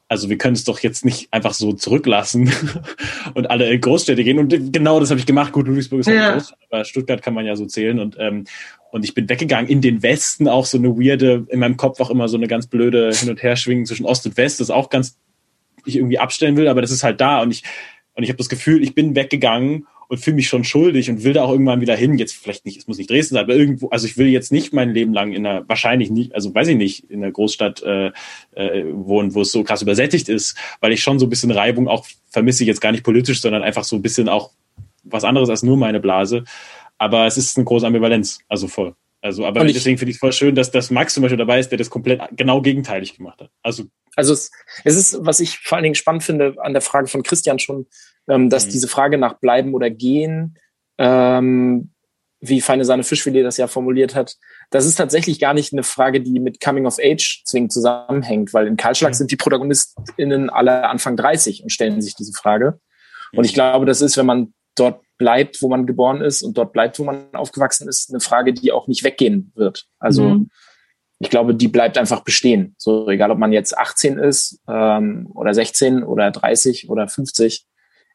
also wir können es doch jetzt nicht einfach so zurücklassen (laughs) und alle in Großstädte gehen. Und genau das habe ich gemacht. Gut, Ludwigsburg ist ja. groß, aber Stuttgart kann man ja so zählen. Und, ähm, und ich bin weggegangen in den Westen, auch so eine weirde, in meinem Kopf auch immer so eine ganz blöde Hin- und Herschwingen zwischen Ost und West, das auch ganz ich irgendwie abstellen will, aber das ist halt da. Und ich, und ich habe das Gefühl, ich bin weggegangen und fühle mich schon schuldig und will da auch irgendwann wieder hin. Jetzt vielleicht nicht, es muss nicht Dresden sein, aber irgendwo, also ich will jetzt nicht mein Leben lang in einer, wahrscheinlich nicht, also weiß ich nicht, in einer Großstadt äh, äh, wohnen, wo es so krass übersättigt ist, weil ich schon so ein bisschen Reibung auch vermisse ich jetzt gar nicht politisch, sondern einfach so ein bisschen auch was anderes als nur meine Blase. Aber es ist eine große Ambivalenz, also voll. Also, aber ich, deswegen finde ich es voll schön, dass, dass Max zum Beispiel dabei ist, der das komplett genau gegenteilig gemacht hat. Also, also es, es ist, was ich vor allen Dingen spannend finde an der Frage von Christian schon, ähm, dass mhm. diese Frage nach bleiben oder gehen, ähm, wie Feine Sahne Fischfilet das ja formuliert hat, das ist tatsächlich gar nicht eine Frage, die mit Coming of Age zwingend zusammenhängt, weil in Kahlschlag mhm. sind die ProtagonistInnen alle Anfang 30 und stellen sich diese Frage. Und ich mhm. glaube, das ist, wenn man dort bleibt, wo man geboren ist und dort bleibt, wo man aufgewachsen ist, eine Frage, die auch nicht weggehen wird. Also mhm. ich glaube, die bleibt einfach bestehen. So egal, ob man jetzt 18 ist ähm, oder 16 oder 30 oder 50.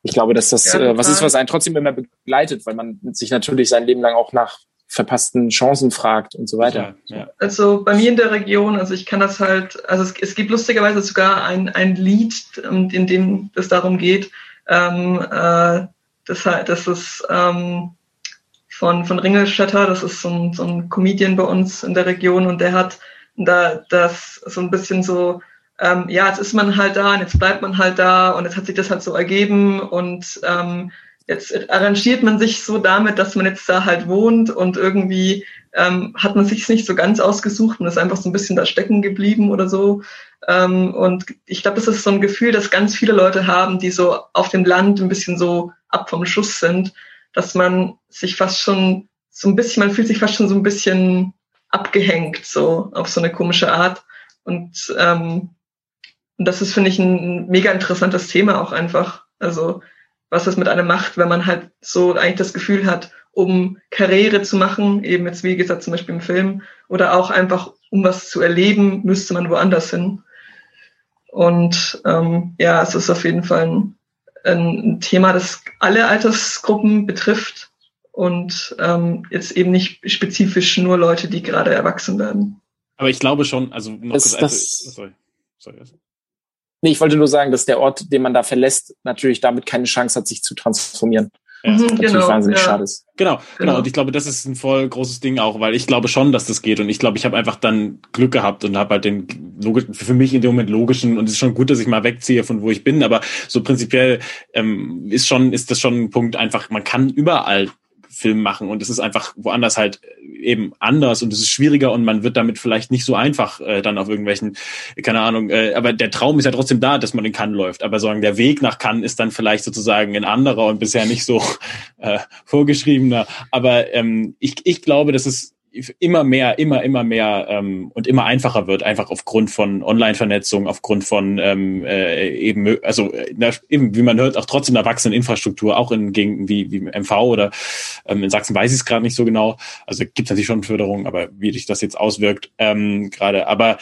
Ich glaube, dass das ja, äh, was ist, was einen trotzdem immer begleitet, weil man sich natürlich sein Leben lang auch nach verpassten Chancen fragt und so weiter. Ja. Also bei mir in der Region, also ich kann das halt, also es, es gibt lustigerweise sogar ein, ein Lied, ähm, in dem es darum geht, ähm, äh, das, das ist ähm, von, von Ringelstetter, das ist so ein, so ein Comedian bei uns in der Region und der hat da das so ein bisschen so, ähm, ja, jetzt ist man halt da und jetzt bleibt man halt da und jetzt hat sich das halt so ergeben und ähm, jetzt arrangiert man sich so damit, dass man jetzt da halt wohnt und irgendwie ähm, hat man sich nicht so ganz ausgesucht und ist einfach so ein bisschen da stecken geblieben oder so. Ähm, und ich glaube, das ist so ein Gefühl, das ganz viele Leute haben, die so auf dem Land ein bisschen so ab vom Schuss sind, dass man sich fast schon so ein bisschen, man fühlt sich fast schon so ein bisschen abgehängt, so auf so eine komische Art. Und, ähm, und das ist, finde ich, ein mega interessantes Thema auch einfach. Also was das mit einem macht, wenn man halt so eigentlich das Gefühl hat, um Karriere zu machen, eben jetzt wie gesagt zum Beispiel im Film, oder auch einfach um was zu erleben, müsste man woanders hin. Und ähm, ja, es ist auf jeden Fall ein, ein Thema, das alle Altersgruppen betrifft und ähm, jetzt eben nicht spezifisch nur Leute, die gerade erwachsen werden. Aber ich glaube schon, also noch das, kurz, das, also, sorry, sorry. Nee, ich wollte nur sagen, dass der Ort, den man da verlässt, natürlich damit keine Chance hat, sich zu transformieren. Ja, mhm, natürlich genau, wahnsinnig ja. schade ist. Genau, genau, genau. Und ich glaube, das ist ein voll großes Ding auch, weil ich glaube schon, dass das geht. Und ich glaube, ich habe einfach dann Glück gehabt und habe halt den logischen, für mich in dem Moment logischen. Und es ist schon gut, dass ich mal wegziehe von wo ich bin. Aber so prinzipiell ähm, ist schon, ist das schon ein Punkt einfach. Man kann überall Film machen und es ist einfach woanders halt eben anders und es ist schwieriger und man wird damit vielleicht nicht so einfach äh, dann auf irgendwelchen, keine Ahnung, äh, aber der Traum ist ja trotzdem da, dass man in Cannes läuft, aber sagen der Weg nach Cannes ist dann vielleicht sozusagen ein anderer und bisher nicht so (laughs) äh, vorgeschriebener, aber ähm, ich, ich glaube, dass es immer mehr, immer, immer mehr ähm, und immer einfacher wird, einfach aufgrund von Online-Vernetzung, aufgrund von ähm, äh, eben, also na, eben, wie man hört, auch trotzdem erwachsenen Infrastruktur, auch in Gegenden wie, wie MV oder ähm, in Sachsen weiß ich es gerade nicht so genau. Also gibt es natürlich schon Förderung, aber wie sich das jetzt auswirkt, ähm, gerade. Aber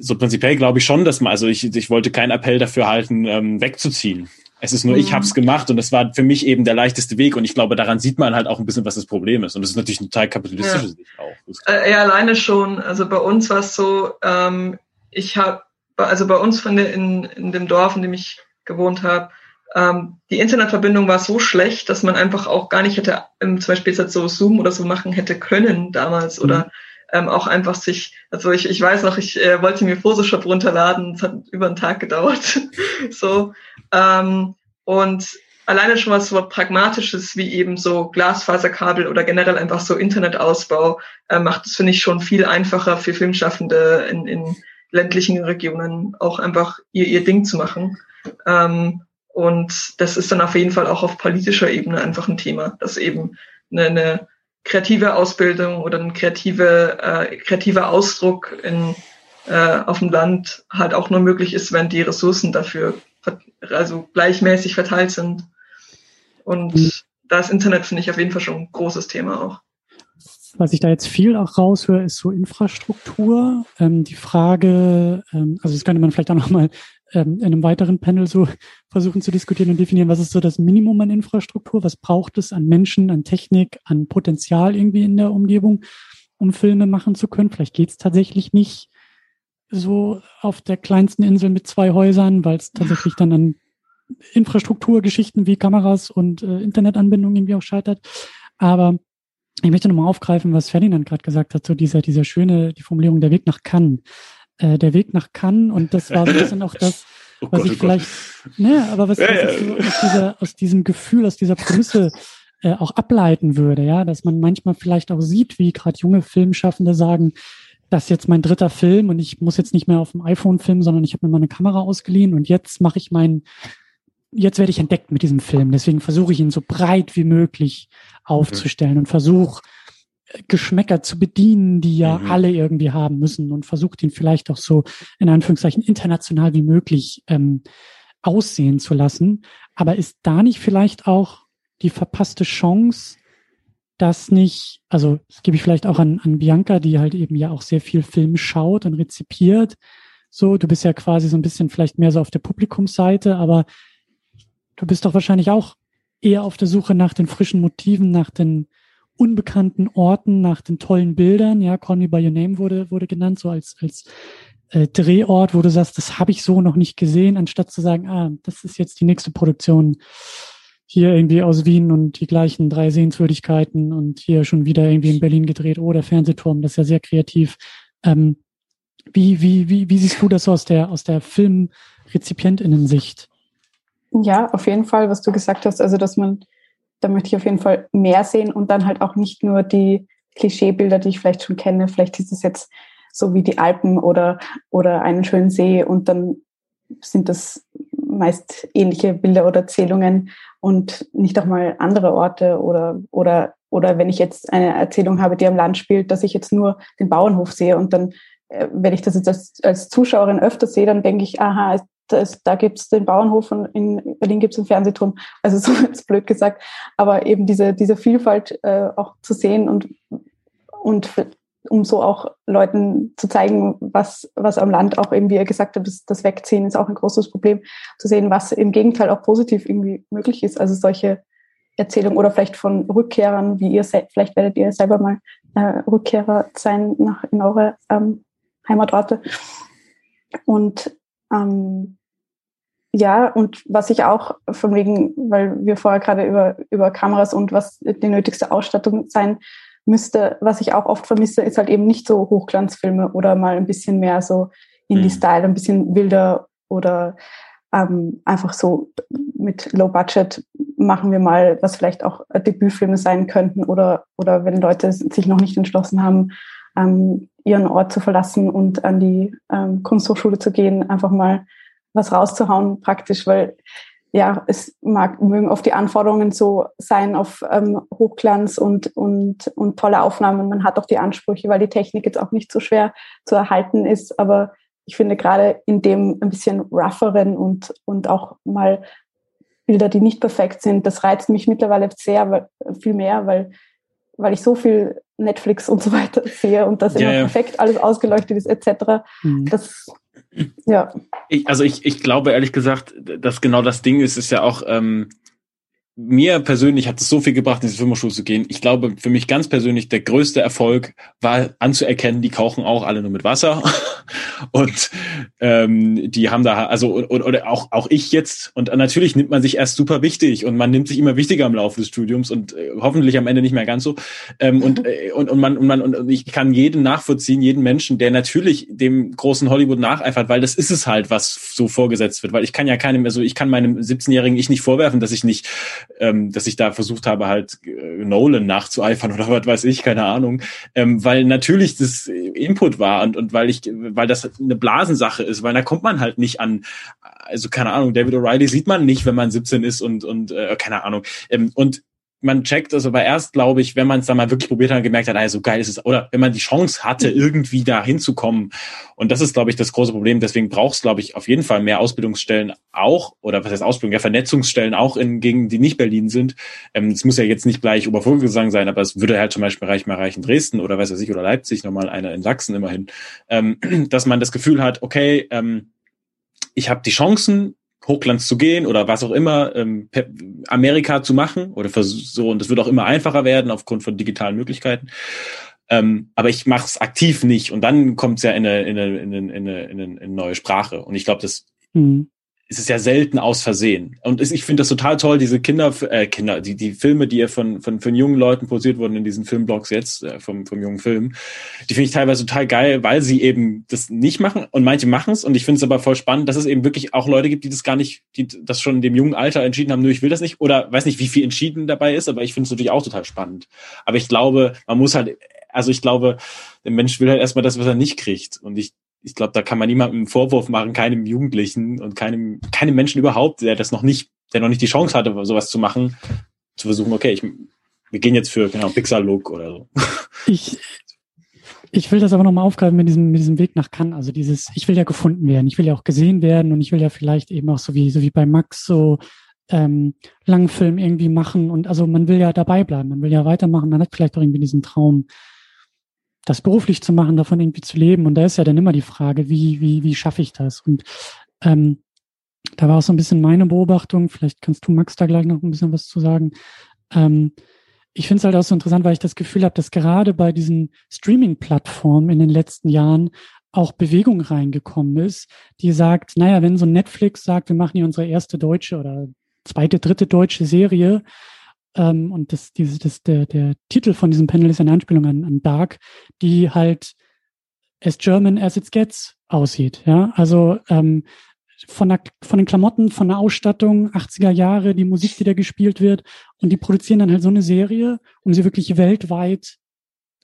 so prinzipiell glaube ich schon, dass man, also ich, ich wollte keinen Appell dafür halten, ähm, wegzuziehen. Es ist nur, mhm. ich habe es gemacht und das war für mich eben der leichteste Weg und ich glaube, daran sieht man halt auch ein bisschen, was das Problem ist. Und das ist natürlich ein total kapitalistisches ja. Sicht auch. Äh, ja, alleine schon. Also bei uns war es so, ähm, ich habe, also bei uns von der, in, in dem Dorf, in dem ich gewohnt habe, ähm, die Internetverbindung war so schlecht, dass man einfach auch gar nicht hätte, ähm, zum Beispiel jetzt so Zoom oder so machen hätte können damals mhm. oder ähm, auch einfach sich, also ich, ich weiß noch, ich äh, wollte mir Photoshop runterladen, es hat über einen Tag gedauert. (laughs) so. Ähm, und alleine schon was so Pragmatisches wie eben so Glasfaserkabel oder generell einfach so Internetausbau äh, macht es, finde ich, schon viel einfacher für Filmschaffende in, in ländlichen Regionen auch einfach ihr, ihr Ding zu machen. Ähm, und das ist dann auf jeden Fall auch auf politischer Ebene einfach ein Thema, dass eben eine, eine kreative Ausbildung oder ein kreative, äh, kreativer Ausdruck in, äh, auf dem Land halt auch nur möglich ist, wenn die Ressourcen dafür also gleichmäßig verteilt sind. Und mhm. da ist Internet, finde ich, auf jeden Fall schon ein großes Thema auch. Was ich da jetzt viel auch raushöre, ist so Infrastruktur. Ähm, die Frage, ähm, also das könnte man vielleicht auch nochmal ähm, in einem weiteren Panel so (laughs) versuchen zu diskutieren und definieren, was ist so das Minimum an Infrastruktur, was braucht es an Menschen, an Technik, an Potenzial irgendwie in der Umgebung, um Filme machen zu können. Vielleicht geht es tatsächlich nicht so auf der kleinsten Insel mit zwei Häusern, weil es tatsächlich dann an Infrastrukturgeschichten wie Kameras und äh, Internetanbindung irgendwie auch scheitert. Aber ich möchte nochmal aufgreifen, was Ferdinand gerade gesagt hat, so dieser, dieser schöne, die Formulierung der Weg nach Cannes. Äh, der Weg nach Cannes und das war so ein bisschen auch (laughs) das, oh was Gott, ich oh vielleicht, ne, aber was, was ja. So aus, dieser, aus diesem Gefühl, aus dieser Prämisse äh, auch ableiten würde, ja, dass man manchmal vielleicht auch sieht, wie gerade junge Filmschaffende sagen, das ist jetzt mein dritter Film und ich muss jetzt nicht mehr auf dem iPhone filmen, sondern ich habe mir mal eine Kamera ausgeliehen und jetzt mache ich meinen, jetzt werde ich entdeckt mit diesem Film. Deswegen versuche ich ihn so breit wie möglich aufzustellen mhm. und versuche Geschmäcker zu bedienen, die ja mhm. alle irgendwie haben müssen und versucht ihn vielleicht auch so in Anführungszeichen international wie möglich ähm, aussehen zu lassen. Aber ist da nicht vielleicht auch die verpasste Chance, das nicht, also das gebe ich vielleicht auch an, an Bianca, die halt eben ja auch sehr viel Film schaut und rezipiert. So, du bist ja quasi so ein bisschen vielleicht mehr so auf der Publikumsseite, aber du bist doch wahrscheinlich auch eher auf der Suche nach den frischen Motiven, nach den unbekannten Orten, nach den tollen Bildern. Ja, Call Me By Your Name wurde, wurde genannt, so als, als äh, Drehort, wo du sagst, das habe ich so noch nicht gesehen, anstatt zu sagen, ah, das ist jetzt die nächste Produktion hier irgendwie aus Wien und die gleichen drei Sehenswürdigkeiten und hier schon wieder irgendwie in Berlin gedreht. Oh, der Fernsehturm, das ist ja sehr kreativ. Ähm, wie, wie, wie, wie siehst du das aus der, aus der Filmrezipientinnen-Sicht? Ja, auf jeden Fall, was du gesagt hast. Also, dass man, da möchte ich auf jeden Fall mehr sehen und dann halt auch nicht nur die Klischeebilder, die ich vielleicht schon kenne. Vielleicht ist es jetzt so wie die Alpen oder, oder einen schönen See und dann sind das meist ähnliche Bilder oder Erzählungen und nicht auch mal andere Orte oder, oder, oder wenn ich jetzt eine Erzählung habe, die am Land spielt, dass ich jetzt nur den Bauernhof sehe und dann, äh, wenn ich das jetzt als, als Zuschauerin öfter sehe, dann denke ich, aha, das, da gibt's den Bauernhof und in Berlin gibt's den Fernsehturm. Also (laughs) so ist blöd gesagt. Aber eben diese, diese Vielfalt äh, auch zu sehen und, und um so auch Leuten zu zeigen, was, was am Land auch eben, wie ihr gesagt habt, das, das Wegziehen ist auch ein großes Problem, zu sehen, was im Gegenteil auch positiv irgendwie möglich ist. Also solche Erzählungen oder vielleicht von Rückkehrern, wie ihr seid, vielleicht werdet ihr selber mal äh, Rückkehrer sein nach, in eure ähm, Heimatorte. Und ähm, ja, und was ich auch von wegen, weil wir vorher gerade über, über Kameras und was die nötigste Ausstattung sein müsste, was ich auch oft vermisse, ist halt eben nicht so Hochglanzfilme oder mal ein bisschen mehr so Indie-Style, mhm. ein bisschen wilder oder ähm, einfach so mit Low Budget machen wir mal, was vielleicht auch Debütfilme sein könnten oder, oder wenn Leute sich noch nicht entschlossen haben, ähm, ihren Ort zu verlassen und an die ähm, Kunsthochschule zu gehen, einfach mal was rauszuhauen praktisch, weil ja, es mag, mögen oft die Anforderungen so sein auf ähm, Hochglanz und, und, und tolle Aufnahmen. Man hat auch die Ansprüche, weil die Technik jetzt auch nicht so schwer zu erhalten ist. Aber ich finde gerade in dem ein bisschen rougheren und, und auch mal Bilder, die nicht perfekt sind, das reizt mich mittlerweile sehr, weil, viel mehr, weil, weil ich so viel Netflix und so weiter sehe und das ja, immer perfekt alles ausgeleuchtet ist, etc. Mhm. Das ja. Ich, also ich, ich glaube ehrlich gesagt, dass genau das Ding ist, ist ja auch, ähm, mir persönlich hat es so viel gebracht, in diese Filmhochschule zu gehen. Ich glaube, für mich ganz persönlich der größte Erfolg war anzuerkennen, die kochen auch alle nur mit Wasser. (laughs) und ähm, die haben da, also oder, oder auch, auch ich jetzt. Und natürlich nimmt man sich erst super wichtig und man nimmt sich immer wichtiger im Laufe des Studiums und äh, hoffentlich am Ende nicht mehr ganz so. Ähm, und, äh, und, und man, und man, und ich kann jeden nachvollziehen, jeden Menschen, der natürlich dem großen Hollywood nacheifert, weil das ist es halt, was so vorgesetzt wird. Weil ich kann ja keinem, also ich kann meinem 17-Jährigen ich nicht vorwerfen, dass ich nicht ähm, dass ich da versucht habe, halt äh, Nolan nachzueifern (laughs) oder was weiß ich, keine Ahnung, ähm, weil natürlich das Input war und, und weil ich, weil das eine Blasensache ist, weil da kommt man halt nicht an, also keine Ahnung, David O'Reilly sieht man nicht, wenn man 17 ist und, und äh, keine Ahnung. Ähm, und man checkt es aber erst, glaube ich, wenn man es dann mal wirklich probiert hat und gemerkt hat, also geil ist es, oder wenn man die Chance hatte, mhm. irgendwie da hinzukommen. Und das ist, glaube ich, das große Problem. Deswegen braucht es, glaube ich, auf jeden Fall mehr Ausbildungsstellen auch, oder was heißt Ausbildung, ja, Vernetzungsstellen auch in Gegenden, die nicht Berlin sind. Ähm, es muss ja jetzt nicht gleich Obervogelsang sein, aber es würde halt zum Beispiel reich mal reichen Dresden oder weiß was ich, oder Leipzig, nochmal einer in Sachsen immerhin, ähm, (clears throat) dass man das Gefühl hat, okay, ähm, ich habe die Chancen, Hochglanz zu gehen oder was auch immer, ähm, Amerika zu machen oder so und das wird auch immer einfacher werden aufgrund von digitalen Möglichkeiten. Ähm, aber ich mache es aktiv nicht und dann kommt es ja in eine, in, eine, in, eine, in, eine, in eine neue Sprache und ich glaube, das mhm. Ist es ja selten aus Versehen. Und ich finde das total toll, diese Kinder, äh, Kinder, die, die Filme, die ja von, von, von jungen Leuten posiert wurden in diesen Filmblogs jetzt, äh, vom, vom jungen Film, die finde ich teilweise total geil, weil sie eben das nicht machen und manche machen es. Und ich finde es aber voll spannend, dass es eben wirklich auch Leute gibt, die das gar nicht, die das schon in dem jungen Alter entschieden haben, nur ich will das nicht. Oder weiß nicht, wie viel entschieden dabei ist, aber ich finde es natürlich auch total spannend. Aber ich glaube, man muss halt, also ich glaube, der Mensch will halt erstmal das, was er nicht kriegt. Und ich ich glaube, da kann man niemandem einen Vorwurf machen, keinem Jugendlichen und keinem, keinem Menschen überhaupt, der das noch nicht, der noch nicht die Chance hatte, sowas zu machen, zu versuchen, okay, ich, wir gehen jetzt für genau, Pixar-Look oder so. (laughs) Ich, ich will das aber nochmal aufgreifen mit diesem, mit diesem Weg nach Cannes. Also dieses, ich will ja gefunden werden, ich will ja auch gesehen werden und ich will ja vielleicht eben auch so wie, so wie bei Max so ähm, Langfilm irgendwie machen und also man will ja dabei bleiben, man will ja weitermachen, man hat vielleicht auch irgendwie diesen Traum, das beruflich zu machen, davon irgendwie zu leben. Und da ist ja dann immer die Frage, wie, wie, wie schaffe ich das? Und ähm, da war auch so ein bisschen meine Beobachtung, vielleicht kannst du, Max, da gleich noch ein bisschen was zu sagen. Ähm, ich finde es halt auch so interessant, weil ich das Gefühl habe, dass gerade bei diesen Streaming-Plattformen in den letzten Jahren auch Bewegung reingekommen ist, die sagt, naja, wenn so Netflix sagt, wir machen hier unsere erste deutsche oder zweite, dritte deutsche Serie, ähm, und das, diese, das, der, der Titel von diesem Panel ist eine Anspielung an, an Dark, die halt as German as it gets aussieht. Ja, also ähm, von, der, von den Klamotten, von der Ausstattung, 80er Jahre, die Musik, die da gespielt wird. Und die produzieren dann halt so eine Serie, um sie wirklich weltweit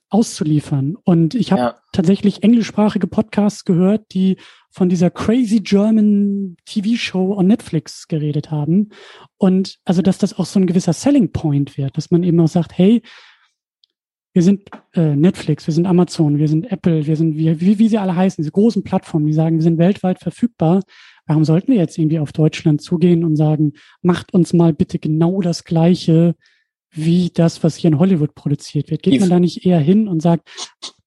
auszuliefern. Und ich habe ja. tatsächlich englischsprachige Podcasts gehört, die von dieser crazy German TV-Show on Netflix geredet haben. Und also, dass das auch so ein gewisser Selling Point wird, dass man eben auch sagt, hey, wir sind äh, Netflix, wir sind Amazon, wir sind Apple, wir sind wie, wie, wie sie alle heißen, diese großen Plattformen, die sagen, wir sind weltweit verfügbar. Warum sollten wir jetzt irgendwie auf Deutschland zugehen und sagen, macht uns mal bitte genau das Gleiche wie das, was hier in Hollywood produziert wird? Geht man da nicht eher hin und sagt,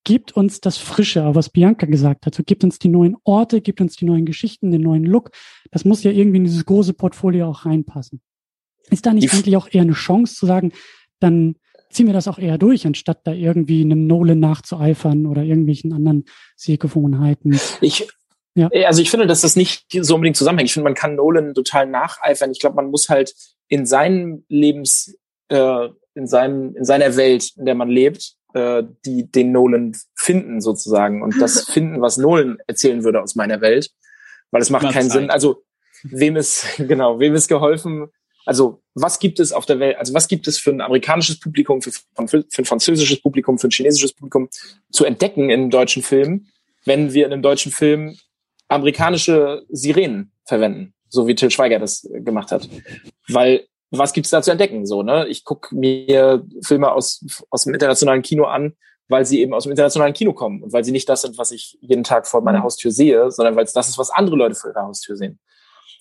gebt uns das Frische, was Bianca gesagt hat, so gebt uns die neuen Orte, gebt uns die neuen Geschichten, den neuen Look. Das muss ja irgendwie in dieses große Portfolio auch reinpassen. Ist da nicht die eigentlich auch eher eine Chance zu sagen, dann ziehen wir das auch eher durch, anstatt da irgendwie einem Nolan nachzueifern oder irgendwelchen anderen Sehgewohnheiten? Ich, ja. Also ich finde, dass das nicht so unbedingt zusammenhängt. Ich finde, man kann Nolan total nacheifern. Ich glaube, man muss halt in seinem Lebens äh, in seinem in seiner Welt, in der man lebt, äh, die den Nolan finden sozusagen und das (laughs) finden, was Nolan erzählen würde aus meiner Welt, weil es macht keinen Sinn. Also wem ist (laughs) genau, wem ist geholfen? Also was gibt es auf der Welt? Also was gibt es für ein amerikanisches Publikum, für, für ein französisches Publikum, für ein chinesisches Publikum zu entdecken in deutschen Filmen, wenn wir in einem deutschen Film amerikanische Sirenen verwenden, so wie Till Schweiger das gemacht hat, weil was gibt's da zu entdecken? So, ne? Ich gucke mir Filme aus, aus dem internationalen Kino an, weil sie eben aus dem internationalen Kino kommen und weil sie nicht das sind, was ich jeden Tag vor meiner mhm. Haustür sehe, sondern weil es das ist, was andere Leute vor ihrer Haustür sehen.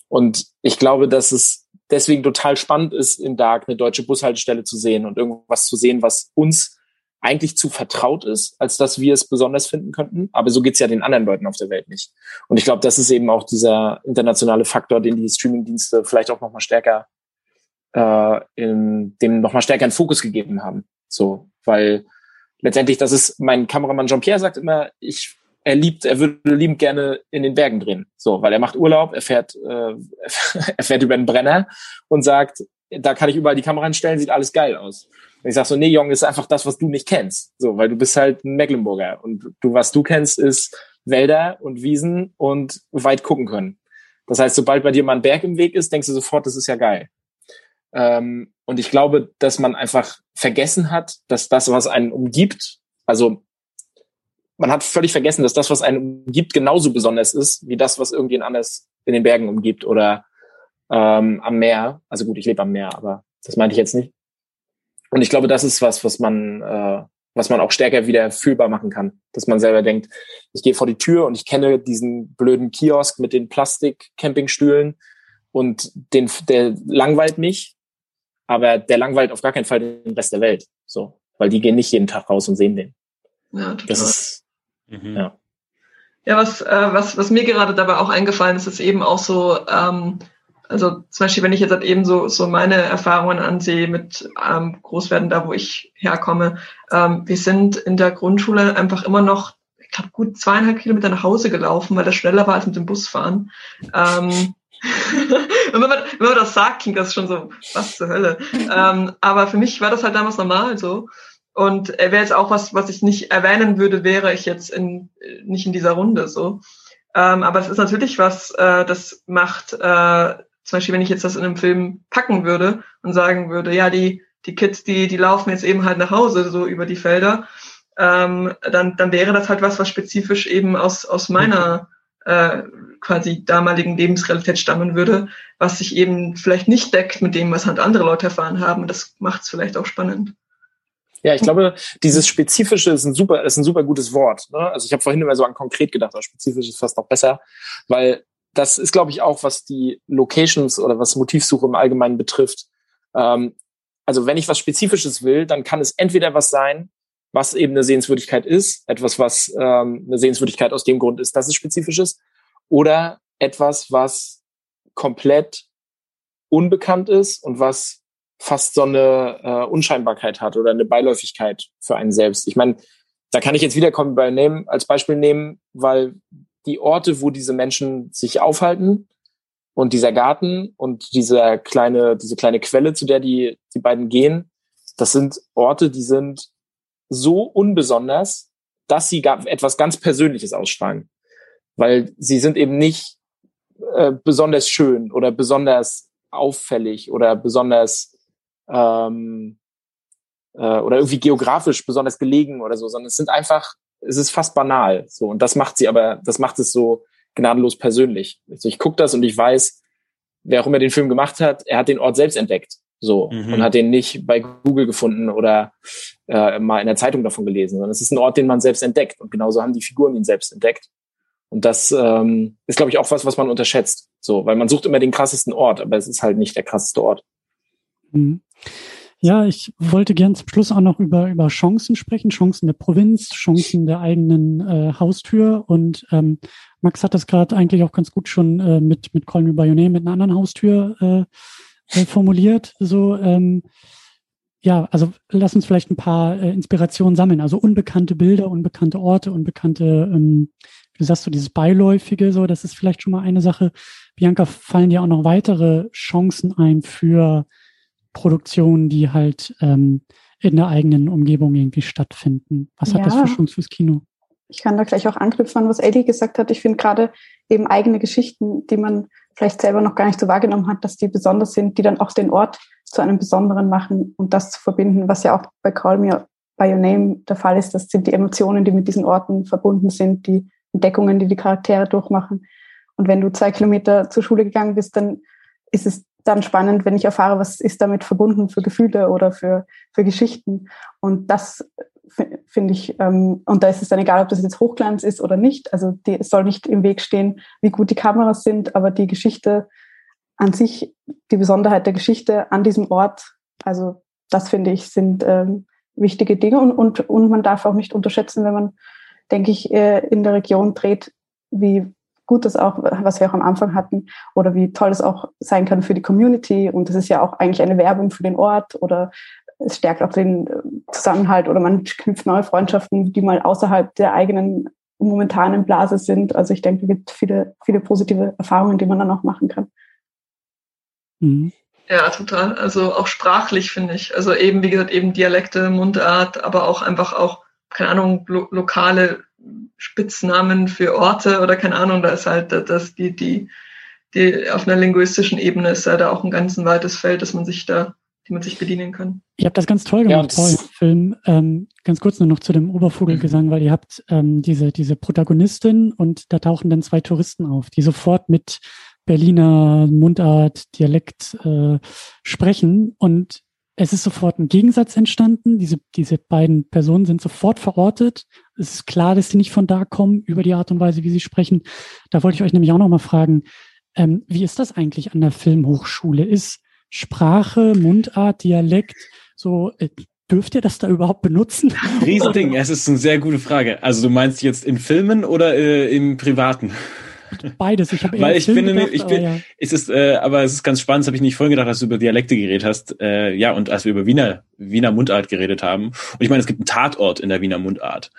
Und ich glaube, dass es deswegen total spannend ist, in Dark eine deutsche Bushaltestelle zu sehen und irgendwas zu sehen, was uns eigentlich zu vertraut ist, als dass wir es besonders finden könnten. Aber so geht's ja den anderen Leuten auf der Welt nicht. Und ich glaube, das ist eben auch dieser internationale Faktor, den die Streamingdienste vielleicht auch nochmal stärker äh, in, dem nochmal stärker einen Fokus gegeben haben. So, weil letztendlich, das ist, mein Kameramann Jean-Pierre sagt immer, ich, er liebt, er würde liebend gerne in den Bergen drehen. So, weil er macht Urlaub, er fährt, äh, (laughs) er fährt über den Brenner und sagt, da kann ich überall die Kamera hinstellen, sieht alles geil aus. Und ich sag so, nee, Jong, ist einfach das, was du nicht kennst. So, weil du bist halt ein Mecklenburger und du, was du kennst, ist Wälder und Wiesen und weit gucken können. Das heißt, sobald bei dir mal ein Berg im Weg ist, denkst du sofort, das ist ja geil. Ähm, und ich glaube, dass man einfach vergessen hat, dass das, was einen umgibt, also man hat völlig vergessen, dass das, was einen umgibt, genauso besonders ist, wie das, was irgendjemand anders in den Bergen umgibt oder ähm, am Meer. Also gut, ich lebe am Meer, aber das meinte ich jetzt nicht. Und ich glaube, das ist was, was man, äh, was man auch stärker wieder fühlbar machen kann. Dass man selber denkt, ich gehe vor die Tür und ich kenne diesen blöden Kiosk mit den Plastik-Campingstühlen und den, der langweilt mich aber der langweilt auf gar keinen Fall den Rest der Welt. So, weil die gehen nicht jeden Tag raus und sehen den. Ja, total. Das ist, mhm. ja. Ja, was, äh, was, was mir gerade dabei auch eingefallen ist, ist eben auch so, ähm, also zum Beispiel, wenn ich jetzt halt eben so, so meine Erfahrungen ansehe mit ähm, Großwerden, da wo ich herkomme, ähm, wir sind in der Grundschule einfach immer noch, ich glaube, gut zweieinhalb Kilometer nach Hause gelaufen, weil das schneller war als mit dem Bus fahren. Ähm, wenn, man, wenn man das sagt, klingt das schon so, was zur Hölle. ähm, aber für mich war das halt damals normal so. Und er wäre jetzt auch was, was ich nicht erwähnen würde, wäre ich jetzt in, nicht in dieser Runde so. Ähm, aber es ist natürlich was, äh, das macht, äh, zum Beispiel, wenn ich jetzt das in einem Film packen würde und sagen würde, ja, die, die Kids, die, die laufen jetzt eben halt nach Hause, so über die Felder, ähm, dann, dann wäre das halt was, was spezifisch eben aus, aus meiner äh, quasi damaligen Lebensrealität stammen würde, was sich eben vielleicht nicht deckt mit dem, was halt andere Leute erfahren haben. Das macht es vielleicht auch spannend. Ja, ich glaube, dieses Spezifische ist ein super, ist ein super gutes Wort. Ne? Also ich habe vorhin immer so an konkret gedacht, aber spezifisch ist fast noch besser, weil das ist, glaube ich, auch, was die Locations oder was Motivsuche im Allgemeinen betrifft. Ähm, also wenn ich was Spezifisches will, dann kann es entweder was sein, was eben eine Sehenswürdigkeit ist, etwas, was ähm, eine Sehenswürdigkeit aus dem Grund ist, dass es spezifisch ist, oder etwas, was komplett unbekannt ist und was fast so eine äh, Unscheinbarkeit hat oder eine Beiläufigkeit für einen selbst. Ich meine, da kann ich jetzt wieder kommen bei Name als Beispiel nehmen, weil die Orte, wo diese Menschen sich aufhalten und dieser Garten und dieser kleine, diese kleine Quelle, zu der die, die beiden gehen, das sind Orte, die sind so unbesonders, dass sie etwas ganz Persönliches ausstrahlen. Weil sie sind eben nicht äh, besonders schön oder besonders auffällig oder besonders ähm, äh, oder irgendwie geografisch besonders gelegen oder so, sondern es sind einfach es ist fast banal. So, und das macht sie aber, das macht es so gnadenlos persönlich. Also ich gucke das und ich weiß, wer auch immer den Film gemacht hat, er hat den Ort selbst entdeckt. So, mhm. und hat den nicht bei Google gefunden oder äh, mal in der Zeitung davon gelesen, sondern es ist ein Ort, den man selbst entdeckt. Und genauso haben die Figuren ihn selbst entdeckt. Und das ähm, ist, glaube ich, auch was, was man unterschätzt. So, weil man sucht immer den krassesten Ort, aber es ist halt nicht der krasseste Ort. Mhm. Ja, ich wollte gern zum Schluss auch noch über, über Chancen sprechen, Chancen der Provinz, Chancen der eigenen äh, Haustür. Und ähm, Max hat das gerade eigentlich auch ganz gut schon äh, mit, mit Call Me By Your Name, mit einer anderen Haustür äh, äh, formuliert. So, ähm, ja, also lass uns vielleicht ein paar äh, Inspirationen sammeln. Also unbekannte Bilder, unbekannte Orte, unbekannte, ähm, wie sagst du, dieses Beiläufige, so, das ist vielleicht schon mal eine Sache. Bianca, fallen dir auch noch weitere Chancen ein für Produktionen, die halt ähm, in der eigenen Umgebung irgendwie stattfinden. Was ja. hat das für Chance fürs Kino? Ich kann da gleich auch anknüpfen an was Eddie gesagt hat. Ich finde gerade eben eigene Geschichten, die man vielleicht selber noch gar nicht so wahrgenommen hat, dass die besonders sind, die dann auch den Ort zu einem besonderen machen und das zu verbinden, was ja auch bei Call Me By Your Name der Fall ist. Das sind die Emotionen, die mit diesen Orten verbunden sind, die Entdeckungen, die die Charaktere durchmachen. Und wenn du zwei Kilometer zur Schule gegangen bist, dann ist es dann spannend, wenn ich erfahre, was ist damit verbunden für Gefühle oder für, für Geschichten. Und das finde ich, ähm, und da ist es dann egal, ob das jetzt Hochglanz ist oder nicht. Also die, es soll nicht im Weg stehen, wie gut die Kameras sind, aber die Geschichte an sich, die Besonderheit der Geschichte an diesem Ort, also das finde ich, sind ähm, wichtige Dinge und, und, und man darf auch nicht unterschätzen, wenn man, denke ich, äh, in der Region dreht, wie gut das auch, was wir auch am Anfang hatten, oder wie toll es auch sein kann für die Community. Und das ist ja auch eigentlich eine Werbung für den Ort oder es stärkt auch den äh, Zusammenhalt oder man knüpft neue Freundschaften, die mal außerhalb der eigenen momentanen Blase sind. Also ich denke, es gibt viele, viele positive Erfahrungen, die man dann auch machen kann. Mhm. Ja, total. Also auch sprachlich finde ich. Also eben, wie gesagt, eben Dialekte, Mundart, aber auch einfach auch, keine Ahnung, lo lokale Spitznamen für Orte oder keine Ahnung, da ist halt das, die, die, die auf einer linguistischen Ebene ist ja da auch ein ganz weites Feld, dass man sich da, die man sich bedienen kann. Ihr habt das ganz toll gemacht ja, im Film. Ähm, ganz kurz nur noch zu dem Obervogelgesang, mhm. weil ihr habt ähm, diese, diese Protagonistin und da tauchen dann zwei Touristen auf, die sofort mit Berliner Mundart, Dialekt äh, sprechen und es ist sofort ein Gegensatz entstanden. Diese, diese beiden Personen sind sofort verortet. Es ist klar, dass sie nicht von da kommen über die Art und Weise, wie sie sprechen. Da wollte ich euch nämlich auch noch mal fragen, ähm, wie ist das eigentlich an der Filmhochschule? Ist Sprache, Mundart, Dialekt so, äh, dürft ihr das da überhaupt benutzen? (laughs) Riesending, es ist eine sehr gute Frage. Also du meinst jetzt in Filmen oder äh, im Privaten? (laughs) Beides. Ich habe Weil ich bin, gedacht, ich bin, ja. es ist, äh, aber es ist ganz spannend, das habe ich nicht vorhin gedacht, dass du über Dialekte geredet hast. Äh, ja, und als wir über Wiener, Wiener Mundart geredet haben. Und ich meine, es gibt einen Tatort in der Wiener Mundart.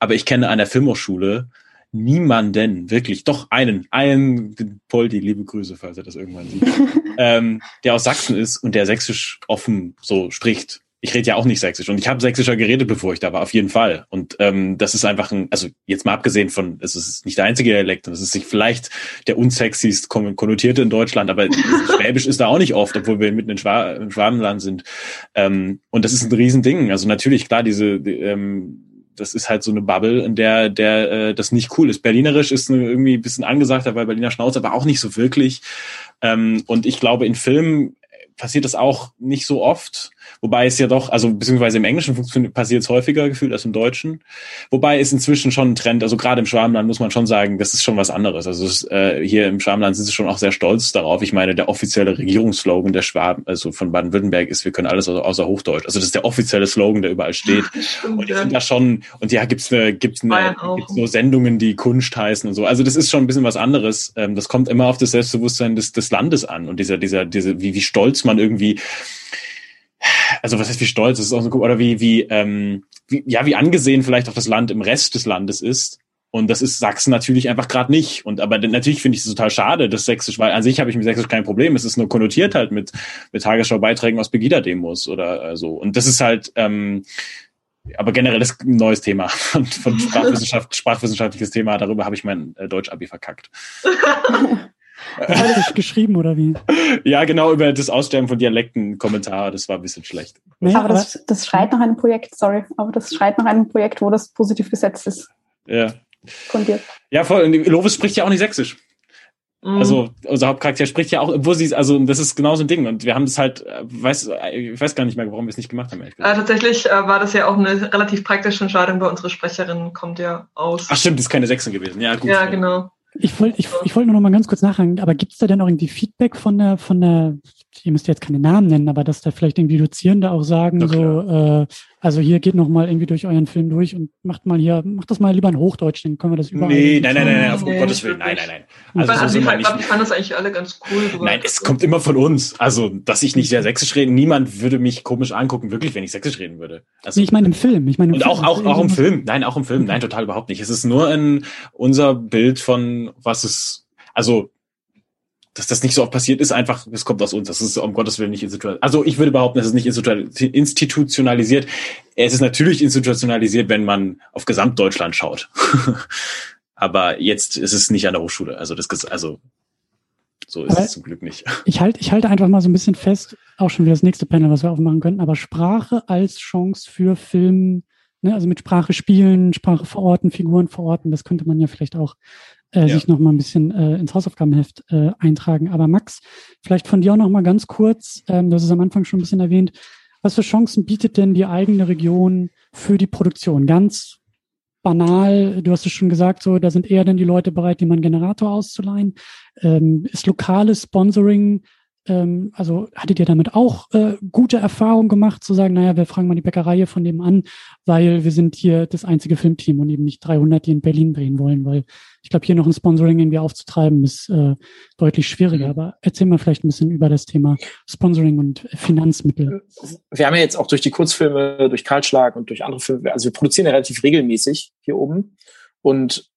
Aber ich kenne an der Filmhochschule niemanden, wirklich, doch einen, einen Poldi, liebe Grüße, falls er das irgendwann sieht, (laughs) ähm, der aus Sachsen ist und der sächsisch offen so spricht ich rede ja auch nicht sächsisch und ich habe sächsischer geredet, bevor ich da war, auf jeden Fall. Und ähm, das ist einfach ein, also jetzt mal abgesehen von, es ist nicht der einzige Dialekt und es ist sich vielleicht der unsexiest konnotierte in Deutschland, aber (laughs) Schwäbisch ist da auch nicht oft, obwohl wir mitten in Schwa im Schwabenland sind. Ähm, und das ist ein Riesending. Also natürlich, klar, diese, die, ähm, das ist halt so eine Bubble, in der, der äh, das nicht cool ist. Berlinerisch ist irgendwie ein bisschen angesagter, weil Berliner Schnauze, aber auch nicht so wirklich. Ähm, und ich glaube, in Filmen passiert das auch nicht so oft. Wobei es ja doch, also beziehungsweise im Englischen passiert es häufiger gefühlt als im Deutschen. Wobei es inzwischen schon ein Trend, also gerade im Schwabenland muss man schon sagen, das ist schon was anderes. Also es, äh, hier im Schwabenland sind sie schon auch sehr stolz darauf. Ich meine, der offizielle Regierungsslogan der Schwaben, also von Baden-Württemberg ist, wir können alles außer Hochdeutsch. Also das ist der offizielle Slogan, der überall steht. (laughs) Stimmt, und ich finde da schon, und ja, gibt's eine, gibt's eine, gibt's so Sendungen, die Kunst heißen und so. Also das ist schon ein bisschen was anderes. Ähm, das kommt immer auf das Selbstbewusstsein des, des Landes an und dieser, dieser, diese, wie, wie stolz man irgendwie also was heißt wie stolz, das ist auch so oder wie, wie, ähm, wie, ja, wie angesehen vielleicht auch das Land im Rest des Landes ist. Und das ist Sachsen natürlich einfach gerade nicht. Und aber natürlich finde ich es total schade, dass Sächsisch, weil an sich habe ich mit Sächsisch kein Problem. Es ist nur konnotiert halt mit, mit Tagesschau-Beiträgen aus Pegida-Demos oder äh, so. Und das ist halt, ähm, aber generell ist ein neues Thema (laughs) von, von Sprachwissenschaft, (laughs) sprachwissenschaftliches Thema. Darüber habe ich mein äh, Deutsch-Abi verkackt. (laughs) Falsch geschrieben oder wie? (laughs) Ja, genau, über das Aussterben von Dialekten Kommentar, das war ein bisschen schlecht. Nee, aber das, das schreit nach einem Projekt, sorry, aber das schreit nach einem Projekt, wo das positiv gesetzt ist. Ja. Von dir. Ja, voll. Lovis spricht ja auch nicht sächsisch. Mhm. Also unser Hauptcharakter spricht ja auch, wo sie, also das ist genau so ein Ding. Und wir haben das halt, äh, weiß, ich weiß gar nicht mehr, warum wir es nicht gemacht haben. Ehrlich Äh, tatsächlich äh, war das ja auch eine relativ praktische Entscheidung, weil unsere Sprecherin kommt ja aus. Ach stimmt, das ist keine Sächsin gewesen. Ja, gut. Ja, genau. Ich wollte ich, ich wollte nur noch mal ganz kurz nachhaken, aber gibt es da denn auch irgendwie Feedback von der, von der, ihr müsst jetzt keine Namen nennen, aber dass da vielleicht irgendwie Dozierende auch sagen, so, äh, also hier geht noch mal irgendwie durch euren Film durch und macht mal hier, macht das mal lieber in Hochdeutsch, dann können wir das überall. Nee, nein, nein, nein, nein, auf nee, Gottes Willen, nein, nein, nein. Also, also so ich, fand, ich fand das eigentlich alle ganz cool. Nein, es kommt immer von uns. Also, dass ich nicht sehr sächsisch rede, niemand würde mich komisch angucken, wirklich, wenn ich sächsisch reden würde. Also, nee, ich meine im Film. Ich meine und Film, auch, auch, auch im Film. Nein, auch im Film. Nein, total überhaupt nicht. Es ist nur ein, unser Bild von, was es, also, dass das nicht so oft passiert, ist einfach, es kommt aus uns. Das ist um Gottes Willen nicht institutionalisiert. Also ich würde behaupten, es ist nicht institutionalisiert. Es ist natürlich institutionalisiert, wenn man auf Gesamtdeutschland schaut. (laughs) Aber jetzt ist es nicht an der Hochschule. Also das, also so ist aber es zum Glück nicht. (laughs) Ich halte, ich halte einfach mal so ein bisschen fest, auch schon wieder das nächste Panel, was wir aufmachen könnten, aber Sprache als Chance für Film, ne, also mit Sprache spielen, Sprache verorten, Figuren verorten, das könnte man ja vielleicht auch äh, ja. sich noch mal ein bisschen äh, ins Hausaufgabenheft äh, eintragen. Aber Max, vielleicht von dir auch noch mal ganz kurz, ähm, du hast es am Anfang schon ein bisschen erwähnt, was für Chancen bietet denn die eigene Region für die Produktion? Ganz banal, du hast es schon gesagt, so, da sind eher dann die Leute bereit, jemanden Generator auszuleihen. Ähm, ist lokales Sponsoring ähm, also hattet ihr damit auch äh, gute Erfahrungen gemacht, zu sagen, naja, wir fragen mal die Bäckerei von dem an, weil wir sind hier das einzige Filmteam und eben nicht 300, die in Berlin drehen wollen, weil ich glaube, hier noch ein Sponsoring irgendwie aufzutreiben, ist äh, deutlich schwieriger. Mhm. Aber erzähl mal vielleicht ein bisschen über das Thema Sponsoring und Finanzmittel. Wir haben ja jetzt auch durch die Kurzfilme, durch Karlschlag und durch andere Filme, also wir produzieren ja relativ regelmäßig hier oben und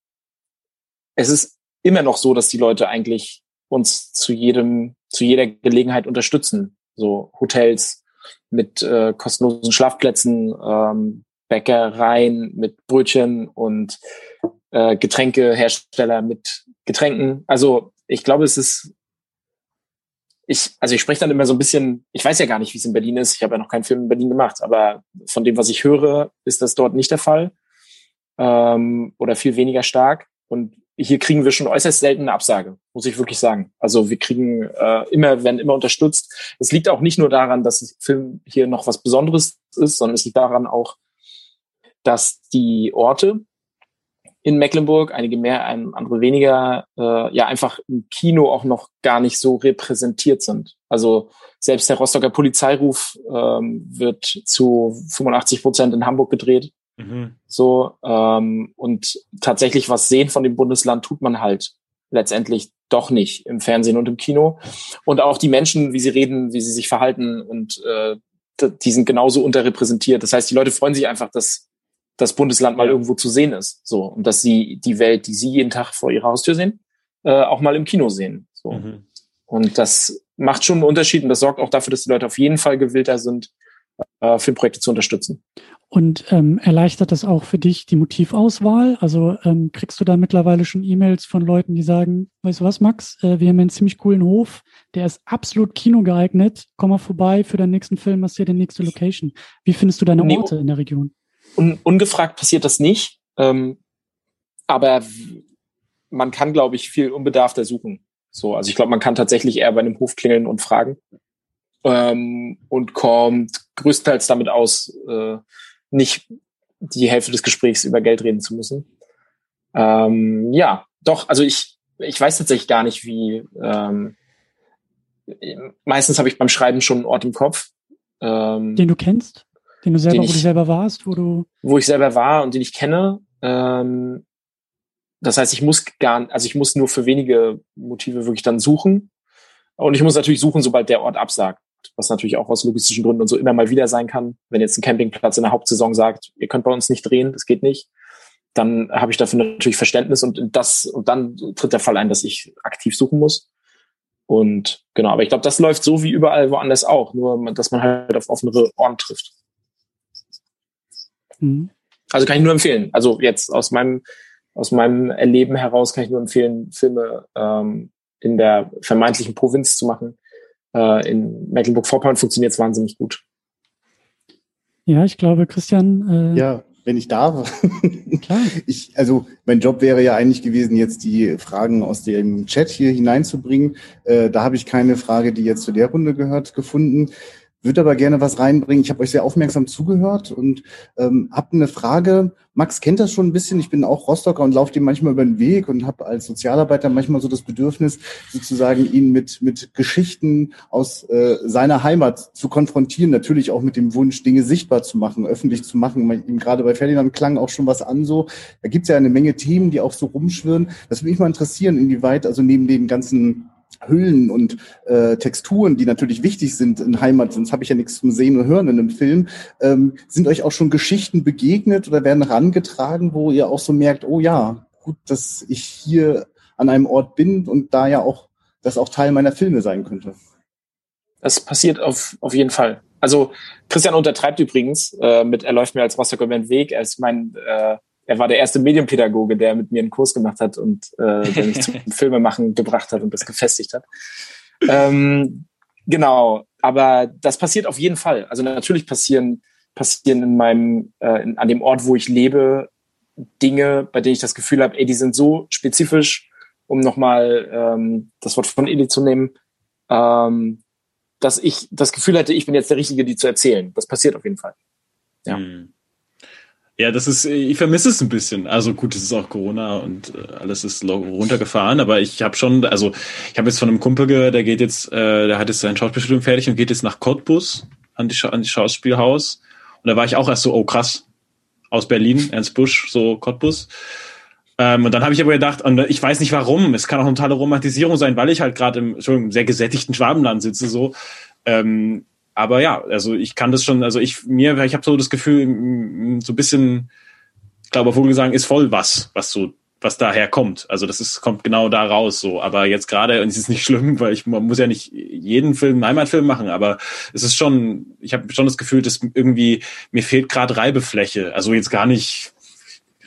es ist immer noch so, dass die Leute eigentlich uns zu jedem zu jeder Gelegenheit unterstützen. So Hotels mit äh, kostenlosen Schlafplätzen, ähm, Bäckereien mit Brötchen und äh, Getränkehersteller mit Getränken. Also ich glaube, es ist ich, also ich spreche dann immer so ein bisschen, ich weiß ja gar nicht, wie es in Berlin ist. Ich habe ja noch keinen Film in Berlin gemacht, aber von dem, was ich höre, ist das dort nicht der Fall ähm, oder viel weniger stark. Und hier kriegen wir schon äußerst selten eine Absage, muss ich wirklich sagen. Also wir kriegen äh, immer, werden immer unterstützt. Es liegt auch nicht nur daran, dass das Film hier noch was Besonderes ist, sondern es liegt daran auch, dass die Orte in Mecklenburg, einige mehr, andere weniger, äh, ja einfach im Kino auch noch gar nicht so repräsentiert sind. Also selbst der Rostocker Polizeiruf ähm, wird zu 85 Prozent in Hamburg gedreht. Mhm. So, ähm, und tatsächlich was sehen von dem Bundesland tut man halt letztendlich doch nicht im Fernsehen und im Kino. Und auch die Menschen, wie sie reden, wie sie sich verhalten und äh, die sind genauso unterrepräsentiert. Das heißt, die Leute freuen sich einfach, dass, das Bundesland mal irgendwo zu sehen ist. So. Und dass sie die Welt, die sie jeden Tag vor ihrer Haustür sehen, äh, auch mal im Kino sehen. So. Mhm. Und das macht schon einen Unterschied und das sorgt auch dafür, dass die Leute auf jeden Fall gewillter sind, äh, Filmprojekte zu unterstützen. Und ähm, erleichtert das auch für dich die Motivauswahl? Also ähm, kriegst du da mittlerweile schon E-Mails von Leuten, die sagen, weißt du was, Max, äh, wir haben einen ziemlich coolen Hof, der ist absolut Kino geeignet, komm mal vorbei für deinen nächsten Film, hast hier die nächste Location. Wie findest du deine Orte in der Region? Un ungefragt passiert das nicht, ähm, aber man kann, glaube ich, viel unbedarfter suchen. So, also ich glaube, man kann tatsächlich eher bei einem Hof klingeln und fragen ähm, und kommt größtenteils damit aus, äh, nicht die Hälfte des Gesprächs über Geld reden zu müssen. Ähm, ja, doch, also ich, ich weiß tatsächlich gar nicht, wie. Ähm, meistens habe ich beim Schreiben schon einen Ort im Kopf. Ähm, den du kennst? Den du selber, den ich, wo du selber warst, wo du. Wo ich selber war und den ich kenne. Ähm, das heißt, ich muss gar, also ich muss nur für wenige Motive wirklich dann suchen. Und ich muss natürlich suchen, sobald der Ort absagt was natürlich auch aus logistischen Gründen und so immer mal wieder sein kann. Wenn jetzt ein Campingplatz in der Hauptsaison sagt, ihr könnt bei uns nicht drehen, das geht nicht, dann habe ich dafür natürlich Verständnis und das und dann tritt der Fall ein, dass ich aktiv suchen muss. Und genau, aber ich glaube, das läuft so wie überall woanders auch, nur dass man halt auf offenere Ohren trifft. Mhm. Also kann ich nur empfehlen. Also jetzt aus meinem aus meinem Erleben heraus kann ich nur empfehlen, Filme ähm, in der vermeintlichen Provinz zu machen, äh, in Mecklenburg-Vorpommern funktioniert es wahnsinnig gut. Ja, ich glaube, Christian. Äh ja, wenn ich darf. Klar. (laughs) Ich, also mein Job wäre ja eigentlich gewesen, jetzt die Fragen aus dem Chat hier hineinzubringen. Äh, da habe ich keine Frage, die jetzt zu der Runde gehört, gefunden würde aber gerne was reinbringen. Ich habe euch sehr aufmerksam zugehört und ähm, habe eine Frage. Max kennt das schon ein bisschen. Ich bin auch Rostocker und laufe dem manchmal über den Weg und habe als Sozialarbeiter manchmal so das Bedürfnis, sozusagen ihn mit, mit Geschichten aus äh, seiner Heimat zu konfrontieren. Natürlich auch mit dem Wunsch, Dinge sichtbar zu machen, öffentlich zu machen. Ihm gerade bei Ferdinand klang auch schon was an so. Da gibt es ja eine Menge Themen, die auch so rumschwirren. Das würde mich mal interessieren, inwieweit, also neben den ganzen Hüllen und äh, Texturen, die natürlich wichtig sind in Heimat, sonst habe ich ja nichts zum Sehen und Hören in einem Film. Ähm, sind euch auch schon Geschichten begegnet oder werden herangetragen, wo ihr auch so merkt, oh ja, gut, dass ich hier an einem Ort bin und da ja auch das auch Teil meiner Filme sein könnte? Das passiert auf, auf jeden Fall. Also Christian untertreibt übrigens äh, mit Er läuft mir als Rostocker über den Weg. Er ist mein äh, er war der erste Medienpädagoge, der mit mir einen Kurs gemacht hat und äh, der mich zum (laughs) Filmemachen gebracht hat und das gefestigt hat. Ähm, genau, aber das passiert auf jeden Fall. Also natürlich passieren passieren in meinem äh, in, an dem Ort, wo ich lebe, Dinge, bei denen ich das Gefühl habe, ey, die sind so spezifisch, um nochmal ähm, das Wort von Eli zu nehmen, ähm, dass ich das Gefühl hätte, ich bin jetzt der Richtige, die zu erzählen. Das passiert auf jeden Fall. Ja. Hm. Ja, das ist, ich vermisse es ein bisschen. Also gut, es ist auch Corona und äh, alles ist runtergefahren, aber ich habe schon, also ich habe jetzt von einem Kumpel gehört, der geht jetzt, äh, der hat jetzt sein Schauspielstudium fertig und geht jetzt nach Cottbus an die, an die Schauspielhaus. Und da war ich auch erst so, oh krass, aus Berlin, Ernst Busch, so Cottbus. Ähm, und dann habe ich aber gedacht, und ich weiß nicht warum, es kann auch eine totale Romantisierung sein, weil ich halt gerade im, im sehr gesättigten Schwabenland sitze, so. Ähm, aber ja, also ich kann das schon, also ich mir, ich habe so das Gefühl, so ein bisschen, ich glaube, Vogelsang ist voll was, was so, was daher kommt. Also das ist, kommt genau da raus so. Aber jetzt gerade, und es ist nicht (laughs) schlimm, weil ich man muss ja nicht jeden Film einen Heimatfilm machen, aber es ist schon, ich habe schon das Gefühl, dass irgendwie, mir fehlt gerade Reibefläche. Also jetzt gar nicht,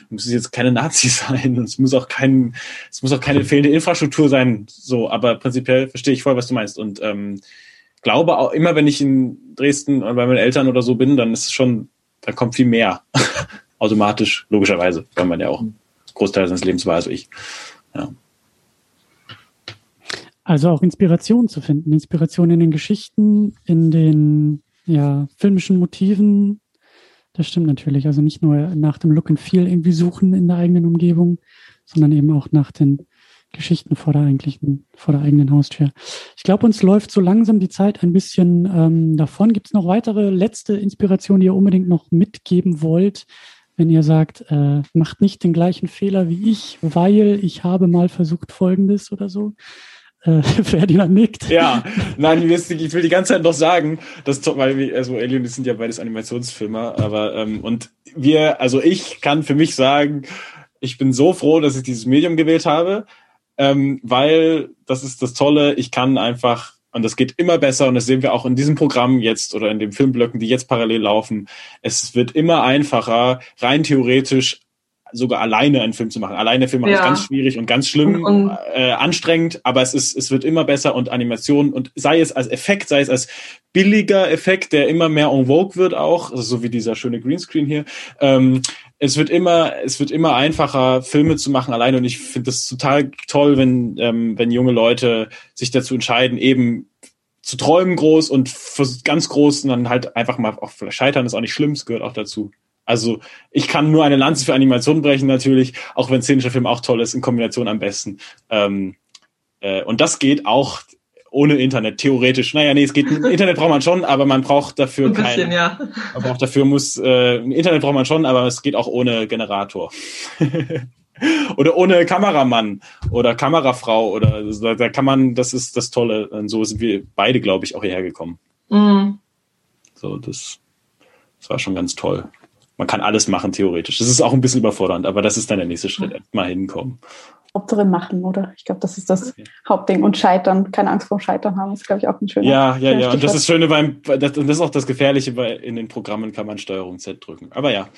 muss es jetzt keine Nazi (laughs) sein, es muss auch kein, es muss auch keine fehlende Infrastruktur sein, so, aber prinzipiell verstehe ich voll, was du meinst. Und ähm, glaube auch immer, wenn ich in Dresden bei meinen Eltern oder so bin, dann ist es schon, da kommt viel mehr. (laughs) Automatisch, logischerweise, weil man ja auch Großteil seines Lebens war als ich. Ja. Also auch Inspiration zu finden, Inspiration in den Geschichten, in den ja, filmischen Motiven. Das stimmt natürlich. Also nicht nur nach dem Look and Feel irgendwie suchen in der eigenen Umgebung, sondern eben auch nach den Geschichten vor der eigentlichen, vor der eigenen Haustür. Ich glaube, uns läuft so langsam die Zeit ein bisschen ähm, davon. Gibt es noch weitere letzte Inspiration, die ihr unbedingt noch mitgeben wollt, wenn ihr sagt, äh, macht nicht den gleichen Fehler wie ich, weil ich habe mal versucht Folgendes oder so? Äh, (laughs) Ferdinand nickt. Ja, nein, ich will die ganze Zeit noch sagen, dass, weil also Alien, das sind ja beides Animationsfilme, aber, ähm, und wir, also ich kann für mich sagen, ich bin so froh, dass ich dieses Medium gewählt habe, ähm, weil das ist das Tolle, ich kann einfach und das geht immer besser und das sehen wir auch in diesem Programm jetzt oder in den Filmblöcken, die jetzt parallel laufen. Es wird immer einfacher, rein theoretisch sogar alleine einen Film zu machen. Alleine Film machen ja. ist ganz schwierig und ganz schlimm, und, und, äh, anstrengend, aber es ist, es wird immer besser und Animation und sei es als Effekt, sei es als billiger Effekt, der immer mehr en vogue wird auch, also so wie dieser schöne Greenscreen hier. Ähm, es wird immer, es wird immer einfacher, Filme zu machen alleine und ich finde das total toll, wenn, ähm, wenn junge Leute sich dazu entscheiden, eben zu träumen groß und ganz groß und dann halt einfach mal auch scheitern ist auch nicht schlimm, es gehört auch dazu. Also ich kann nur eine Lanze für Animation brechen natürlich, auch wenn szenischer Film auch toll ist, in Kombination am besten. Ähm, äh, und das geht auch ohne Internet, theoretisch. Naja, nee, es geht, Internet braucht man schon, aber man braucht dafür Ein bisschen, kein, ja. Man braucht dafür muss, äh, Internet braucht man schon, aber es geht auch ohne Generator. (laughs) oder ohne Kameramann oder Kamerafrau oder da, da kann man, das ist das Tolle. Und so sind wir beide, glaube ich, auch hierher gekommen. Mhm. So, das, das war schon ganz toll man kann alles machen, theoretisch. Das ist auch ein bisschen überfordernd, aber das ist dann der nächste Schritt. Mhm. Mal hinkommen. Hauptsache machen, oder? Ich glaube, das ist das okay. Hauptding. Und scheitern, keine Angst vor Scheitern haben, ist, glaube ich, auch ein schöner. Ja, ja, ja. Und das ist Schöne beim, das, das ist auch das Gefährliche, weil in den Programmen kann man Steuerung Z drücken. Aber ja.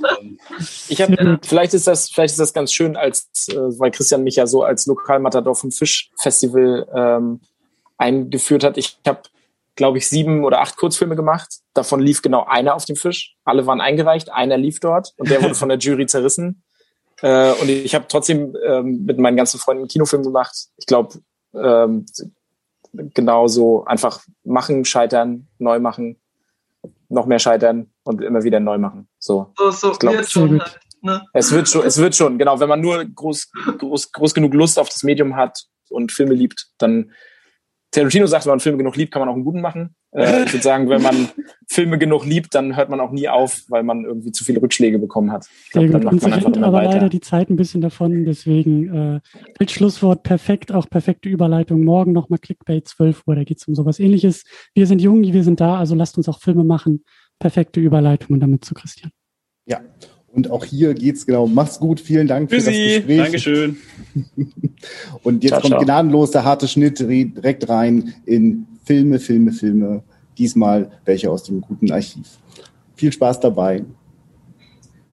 (laughs) ich habe, vielleicht ist das, vielleicht ist das ganz schön, als, äh, weil Christian mich ja so als Lokalmatador vom Fischfestival ähm, eingeführt hat. Ich habe glaube ich, sieben oder acht Kurzfilme gemacht. Davon lief genau einer auf dem Fisch. Alle waren eingereicht, einer lief dort und der wurde von der (laughs) Jury zerrissen. Äh, und ich habe trotzdem ähm, mit meinen ganzen Freunden einen Kinofilm gemacht. Ich glaube, ähm, genau so einfach machen, scheitern, neu machen, noch mehr scheitern und immer wieder neu machen. So, so, so ich glaub, wird schon halt, ne? Es wird schon, es wird schon, genau. Wenn man nur groß, groß, groß genug Lust auf das Medium hat und Filme liebt, dann Tarantino sagt, wenn man Filme genug liebt, kann man auch einen guten machen. Äh, ich würde sagen, wenn man (laughs) Filme genug liebt, dann hört man auch nie auf, weil man irgendwie zu viele Rückschläge bekommen hat. Ich glaub, Sehr gut. Uns rennt aber weiter. leider die Zeit ein bisschen davon. Deswegen äh, Schlusswort perfekt, auch perfekte Überleitung. Morgen nochmal Clickbait 12 Uhr, da geht es um sowas ähnliches. Wir sind jung, wir sind da, also lasst uns auch Filme machen. Perfekte Überleitung und damit zu Christian. Ja, und auch hier geht's genau. Mach's gut. Vielen Dank für, für das Gespräch. Dankeschön. (laughs) und jetzt ciao, kommt ciao. gnadenlos der harte Schnitt direkt rein in Filme, Filme, Filme. Diesmal welche aus dem guten Archiv. Viel Spaß dabei.